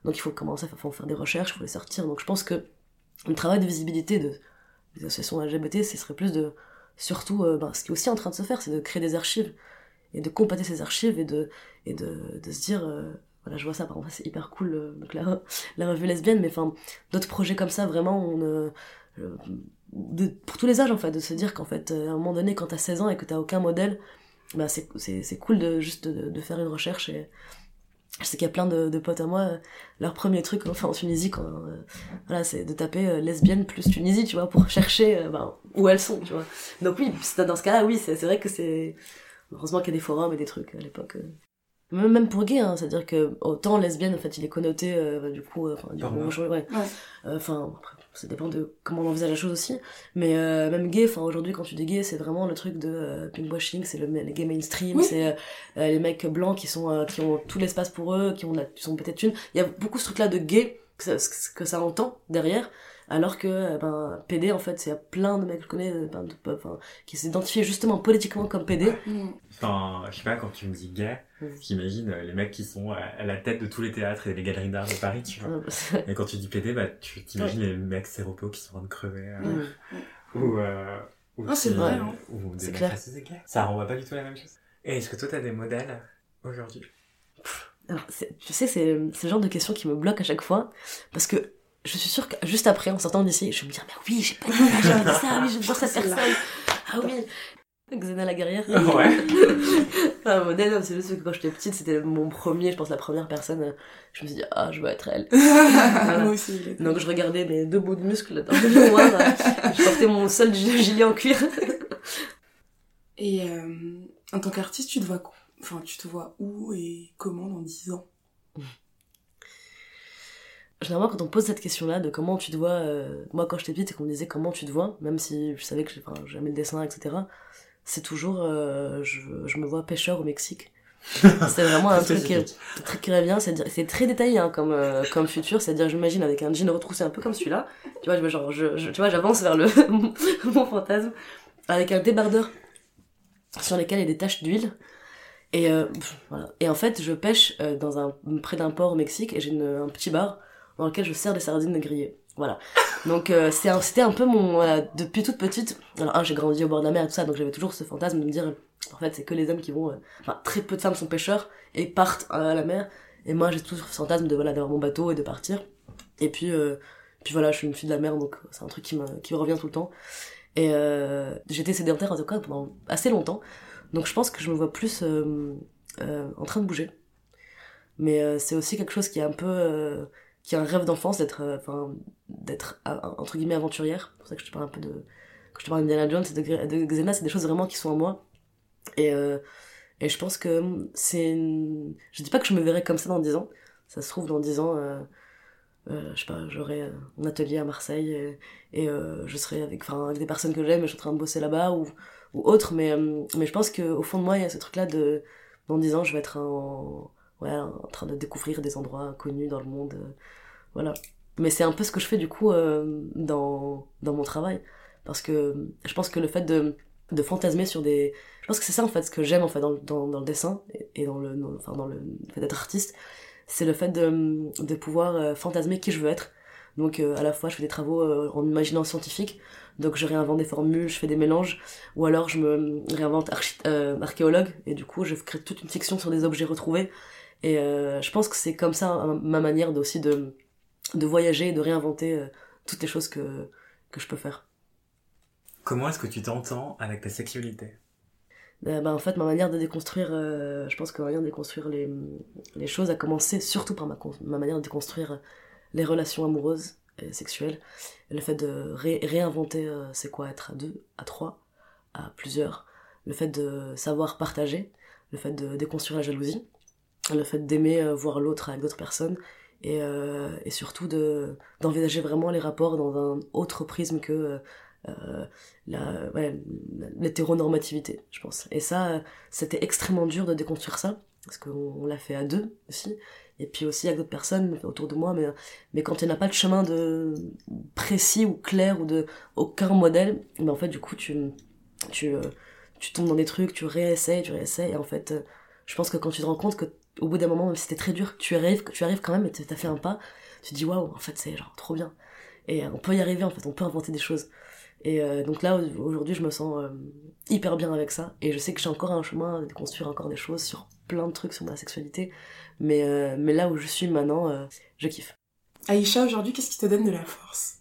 Donc il faut commencer, il faut faire des recherches, il faut les sortir. Donc je pense que le travail de visibilité de, des associations LGBT, ce serait plus de, surtout, euh, ben, ce qui est aussi en train de se faire, c'est de créer des archives. Et de compacter ces archives et de, et de, de se dire, euh, voilà, je vois ça, par exemple, c'est hyper cool, euh, donc la, la revue lesbienne, mais enfin, d'autres projets comme ça, vraiment, on, de, pour tous les âges, en fait, de se dire qu'en fait, à un moment donné, quand t'as 16 ans et que t'as aucun modèle, bah, c'est cool de juste de, de faire une recherche et, je sais qu'il y a plein de, de potes à moi, euh, leur premier truc, enfin en Tunisie, quand, euh, voilà, c'est de taper euh, lesbienne plus Tunisie, tu vois, pour chercher euh, ben, où elles sont, tu vois. Donc oui, c'est- dans ce cas-là, oui, c'est c'est vrai que c'est... Heureusement qu'il y a des forums et des trucs à l'époque. euh. Même même pour gay, hein, c'est-à-dire que autant lesbienne, en fait, il est connoté, du coup, euh, enfin, du coup, ouais. Euh, Enfin, après, ça dépend de comment on envisage la chose aussi. Mais euh, même gay, enfin, aujourd'hui, quand tu dis gay, c'est vraiment le truc de euh, pinkwashing, c'est le, les gays mainstream, Oui. c'est euh, les mecs blancs qui sont euh, qui ont tout l'espace pour eux, qui ont la, qui sont peut-être une. Il y a beaucoup ce truc-là de gay que ça, que ça entend derrière. Alors que euh, ben PD en fait c'est plein de mecs que je connais ben, de- enfin, qui s'identifient justement politiquement comme PD Mm. Enfin, je sais pas, quand tu me dis gay, Mm. j'imagine euh, les mecs qui sont à la tête de tous les théâtres et les galeries d'art de Paris, tu vois. Et quand tu dis PD, bah, tu t'imagines les mecs séropos qui sont en train de crever. euh, Mm. Ou, euh, ou Ah, c'est qui- vrai, hein. Ou des mecs clair. gays. Ça renvoie pas du tout à la même chose. Et est-ce que toi, t'as des modèles aujourd'hui? Alors, tu sais, c'est c'est le genre de question qui me bloque à chaque fois, parce que je suis sûre que juste après, en sortant d'ici, je vais me dire, mais oui, j'ai pas dit ça, j'ai dit ça, oui, j'adore cette personne. Ah oui. Xena la guerrière. Ouais. Un modèle, c'est juste que quand j'étais petite, c'était mon premier, je pense, la première personne, je me suis dit, ah, je veux être elle. Moi aussi. Donc je regardais mes deux bouts de muscles dans le miroir, je portais mon seul gi- gilet en cuir. Et euh, en tant qu'artiste, tu te vois quoi Enfin, tu te vois où et comment dans 10 ans? Généralement, quand on pose cette question-là de comment tu te vois, euh, moi quand j'étais petite et qu'on me disait comment tu te vois, même si je savais que j'aimais le dessin, etc., c'est toujours euh, je, je me vois pêcheur au Mexique. C'est vraiment un truc, qui- un truc qui revient, c'est très détaillé hein, comme, euh, comme futur, c'est-à-dire j'imagine avec un jean retroussé un peu comme celui-là, tu vois, genre, je, je- tu vois, j'avance vers le mon fantasme, avec un débardeur sur lesquels il y a des taches d'huile. Et, euh, voilà. et en fait, je pêche euh, dans un, près d'un port au Mexique et j'ai un petit bar dans lequel je sers des sardines grillées. Voilà. Donc euh, c'est un- c'était un peu mon... depuis toute petite... Alors un, j'ai grandi au bord de la mer et tout ça, donc j'avais toujours ce fantasme de me dire... En fait, c'est que les hommes qui vont... euh, très peu de femmes sont pêcheurs et partent à la mer. Et moi, j'ai toujours ce fantasme de voilà d'avoir mon bateau et de partir. Et puis, euh, puis voilà, je suis une fille de la mer, donc c'est un truc qui me, qui me revient tout le temps. Et euh, j'étais sédentaire en tout cas pendant assez longtemps. Donc je pense que je me vois plus en train de bouger. Mais c'est aussi quelque chose qui est un peu... qui a un rêve d'enfance d'être, euh, enfin, d'être euh, entre guillemets aventurière. C'est pour ça que je te parle un peu de, que je te parle d'Indiana Jones et de, de Xena, c'est des choses vraiment qui sont en moi. Et, euh, et je pense que c'est, une... je dis pas que je me verrai comme ça dans 10 ans. Ça se trouve dans 10 ans, euh, je sais pas, j'aurai un atelier à Marseille et, je serai avec, avec des personnes que j'aime et je suis en train de bosser là-bas ou, ou autre. Mais, mais je pense qu'au fond de moi, il y a ce truc-là de, dans 10 ans, je vais être en, ouais, en train de découvrir des endroits connus dans le monde. euh, voilà. Mais c'est un peu ce que je fais du coup euh, dans, dans mon travail. Parce que je pense que le fait de, de fantasmer sur des. Je pense que c'est ça en fait ce que j'aime en fait dans, dans, dans le dessin et, dans le, enfin, dans le fait d'être artiste. C'est le fait de, de pouvoir euh, fantasmer qui je veux être. Donc euh, à la fois je fais des travaux euh, en imaginant scientifique, donc je réinvente des formules, je fais des mélanges, ou alors je me réinvente euh, archéologue, et du coup je crée toute une fiction sur des objets retrouvés. Et euh, je pense que c'est comme ça hein, ma manière aussi de, de voyager et de réinventer euh, toutes les choses que, que je peux faire. Comment est-ce que tu t'entends avec ta sexualité? Euh, bah, en fait, ma manière de déconstruire, euh, je pense que ma manière de déconstruire les, les choses a commencé surtout par ma, ma manière de déconstruire les relations amoureuses et sexuelles. Le fait de ré- réinventer euh, c'est quoi? Être à deux, à trois, à plusieurs. Le fait de savoir partager, le fait de déconstruire la jalousie, le fait d'aimer euh, voir l'autre avec d'autres personnes. Et, euh, et surtout de d'envisager vraiment les rapports dans un autre prisme que euh, la, ouais, l'hétéronormativité, je pense. Et ça, c'était extrêmement dur de déconstruire ça, parce qu'on on l'a fait à deux aussi, et puis aussi avec d'autres personnes autour de moi, mais, mais quand tu n'as pas de chemin de précis ou clair ou de aucun modèle, mais en fait, du coup, tu, tu, tu tombes dans des trucs, tu réessayes, tu réessayes, et en fait, je pense que quand tu te rends compte que au bout d'un moment, même si c'était très dur, tu arrives, tu arrives quand même et t'as fait un pas, tu te dis waouh, en fait, c'est genre trop bien. Et euh, on peut y arriver, en fait, on peut inventer des choses. Et euh, donc là, aujourd'hui, je me sens euh, hyper bien avec ça. Et je sais que j'ai encore un chemin de construire encore des choses sur plein de trucs sur ma sexualité. Mais, euh, mais là où je suis maintenant, je kiffe. Aïcha, aujourd'hui, qu'est-ce qui te donne de la force?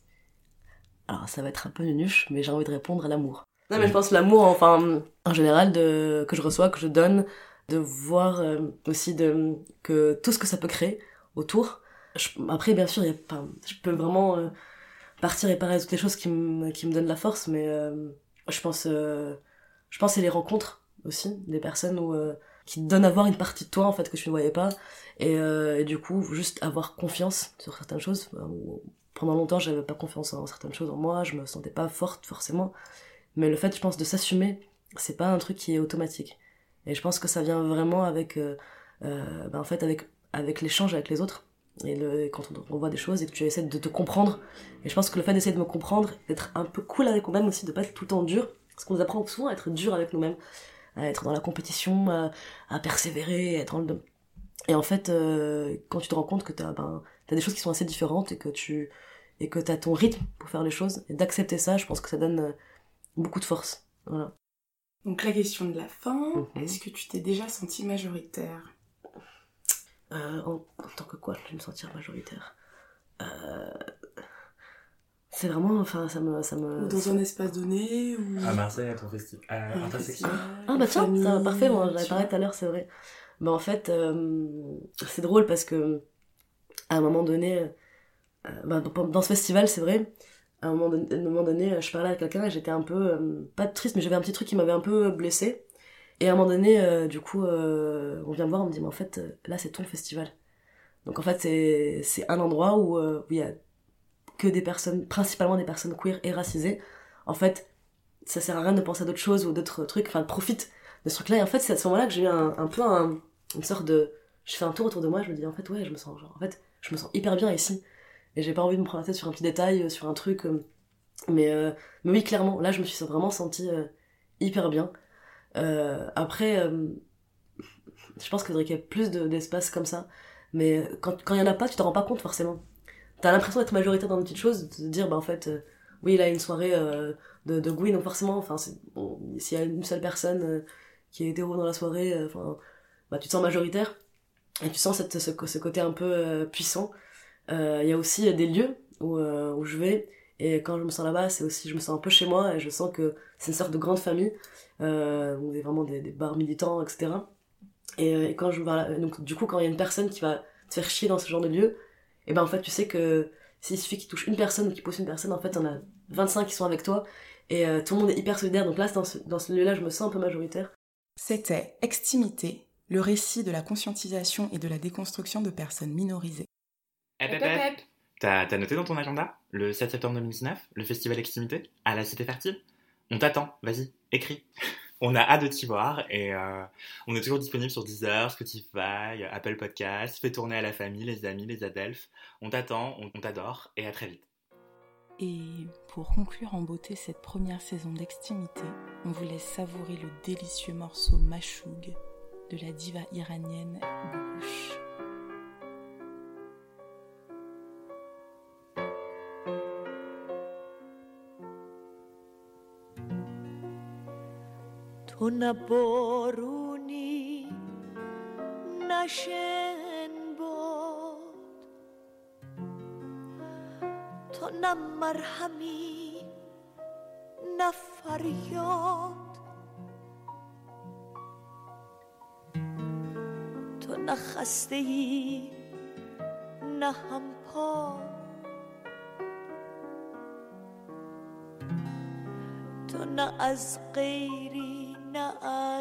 Alors ça va être un peu nunuche, mais j'ai envie de répondre à l'amour. Non mais je pense l'amour, enfin, en général, de, que je reçois, que je donne, de voir euh, aussi de, que tout ce que ça peut créer autour. Après, bien sûr, y a pas, je peux vraiment euh, partir et parler de toutes les choses qui me, qui me donnent la force, mais euh, je pense, euh, je pense c'est les rencontres aussi, des personnes où, euh, qui te donnent à voir une partie de toi en fait que tu ne voyais pas, et, euh, et du coup, juste avoir confiance sur certaines choses. pendant longtemps, j'avais pas confiance en certaines choses en moi, je me sentais pas forte forcément, mais le fait, je pense, de s'assumer, c'est pas un truc qui est automatique. Et je pense que ça vient vraiment avec, bah, en fait, avec, avec l'échange avec les autres. Et quand on, voit des choses et que tu essaies de te comprendre. Et je pense que le fait d'essayer de me comprendre, d'être un peu cool avec moi-même aussi, de pas être tout le temps dur. Parce qu'on nous apprend souvent à être dur avec nous-mêmes. À être dans la compétition, à, persévérer, à être dans le... Et en fait, euh, quand tu te rends compte que t'as, ben, t'as des choses qui sont assez différentes et que tu, et que t'as ton rythme pour faire les choses, et d'accepter ça, je pense que ça donne beaucoup de force. Voilà. Donc la question de la fin, Mhm. est-ce que tu t'es déjà senti majoritaire? Euh, en, en tant que quoi, je vais me sentir majoritaire? Euh, c'est vraiment, enfin, ça me, ça me. Dans un espace donné ou... À Marseille, à ton festival. À Ah bah tiens, famille, ça va parfait, moi j'en avais tu parlé tout à l'heure, c'est vrai. Bah en fait, euh, c'est drôle parce que à un moment donné, euh, bah, dans dans ce festival, c'est vrai, à un moment donné, donné, je parlais à quelqu'un et j'étais un peu, euh, pas triste, mais j'avais un petit truc qui m'avait un peu blessée. Et à un moment donné, euh, du coup, euh, on vient me voir, on me dit, mais en fait, euh, là c'est ton festival. Donc en fait, c'est un endroit où euh, il y a que des personnes, principalement des personnes queer et racisées. En fait, ça sert à rien de penser à d'autres choses ou d'autres trucs, enfin profite de ce truc-là. Et en fait, c'est à ce moment-là que j'ai eu un, un peu un- une sorte de. Je fais un tour autour de moi, je me dis en fait, ouais, je me sens genre, en fait, je me sens hyper bien ici. Et j'ai pas envie de me prendre la tête sur un petit détail, euh, sur un truc. euh, mais, euh, mais oui, clairement, là, je me suis vraiment sentie hyper bien. Après, je pense qu'il faudrait qu'il y ait plus de- d'espace comme ça. Mais quand quand il y en a pas, tu t'en rends pas compte forcément. T'as l'impression d'être majoritaire dans une petite chose, de te dire, bah en fait, oui, là, une soirée de, de donc forcément, enfin, s'il y a une seule personne qui est hétéro dans la soirée, enfin, bah, tu te sens majoritaire et tu sens cette, ce, côté un peu puissant. Euh, Il y a aussi des lieux où, euh, où je vais et quand je me sens là-bas, c'est aussi, je me sens un peu chez moi et je sens que c'est une sorte de grande famille euh, y a vraiment des, bars militants, etc. Et, euh, et quand je vais là, donc du coup, quand il y a une personne qui va te faire chier dans ce genre de lieu, et ben en fait tu sais que s'il suffit qu'il touche une personne ou qu'il pousse une personne, en fait on a 25 qui sont avec toi et tout le monde est hyper solidaire. Donc là, dans ce, dans ce lieu-là, je me sens un peu majoritaire. C'était Extimité, le récit de la conscientisation et de la déconstruction de personnes minorisées. Hep, hep, hep. T'as t'as noté dans ton agenda le 7 septembre 2019, le festival Extimité? À la Cité Fertile? On t'attend, vas-y, écris. On a hâte de t'y voir et euh, on est toujours disponible sur Deezer, Spotify, Apple Podcasts. Fais tourner à la famille, les amis, les adelphes. On t'attend, on, on t'adore et à très vite. Et pour conclure en beauté cette première saison d'Extimité, on vous laisse savourer le délicieux morceau Mashoug de la diva iranienne Gouche. تو نه بارونی نه شن باد تو نه مرهمی نه فریاد تو نه خسته ای از غیری نه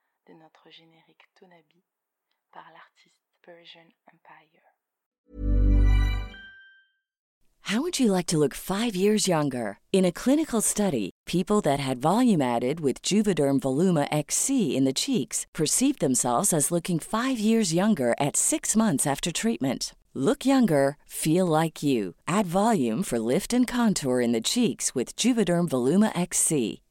de notre générique Tonabi par l'artiste Persian Empire. How would you like to look five years younger? In a clinical study, people that had volume added with Juvederm Voluma XC in the cheeks perceived themselves as looking five years younger at six months after treatment. Look younger, feel like you. Add volume for lift and contour in the cheeks with Juvederm Voluma XC.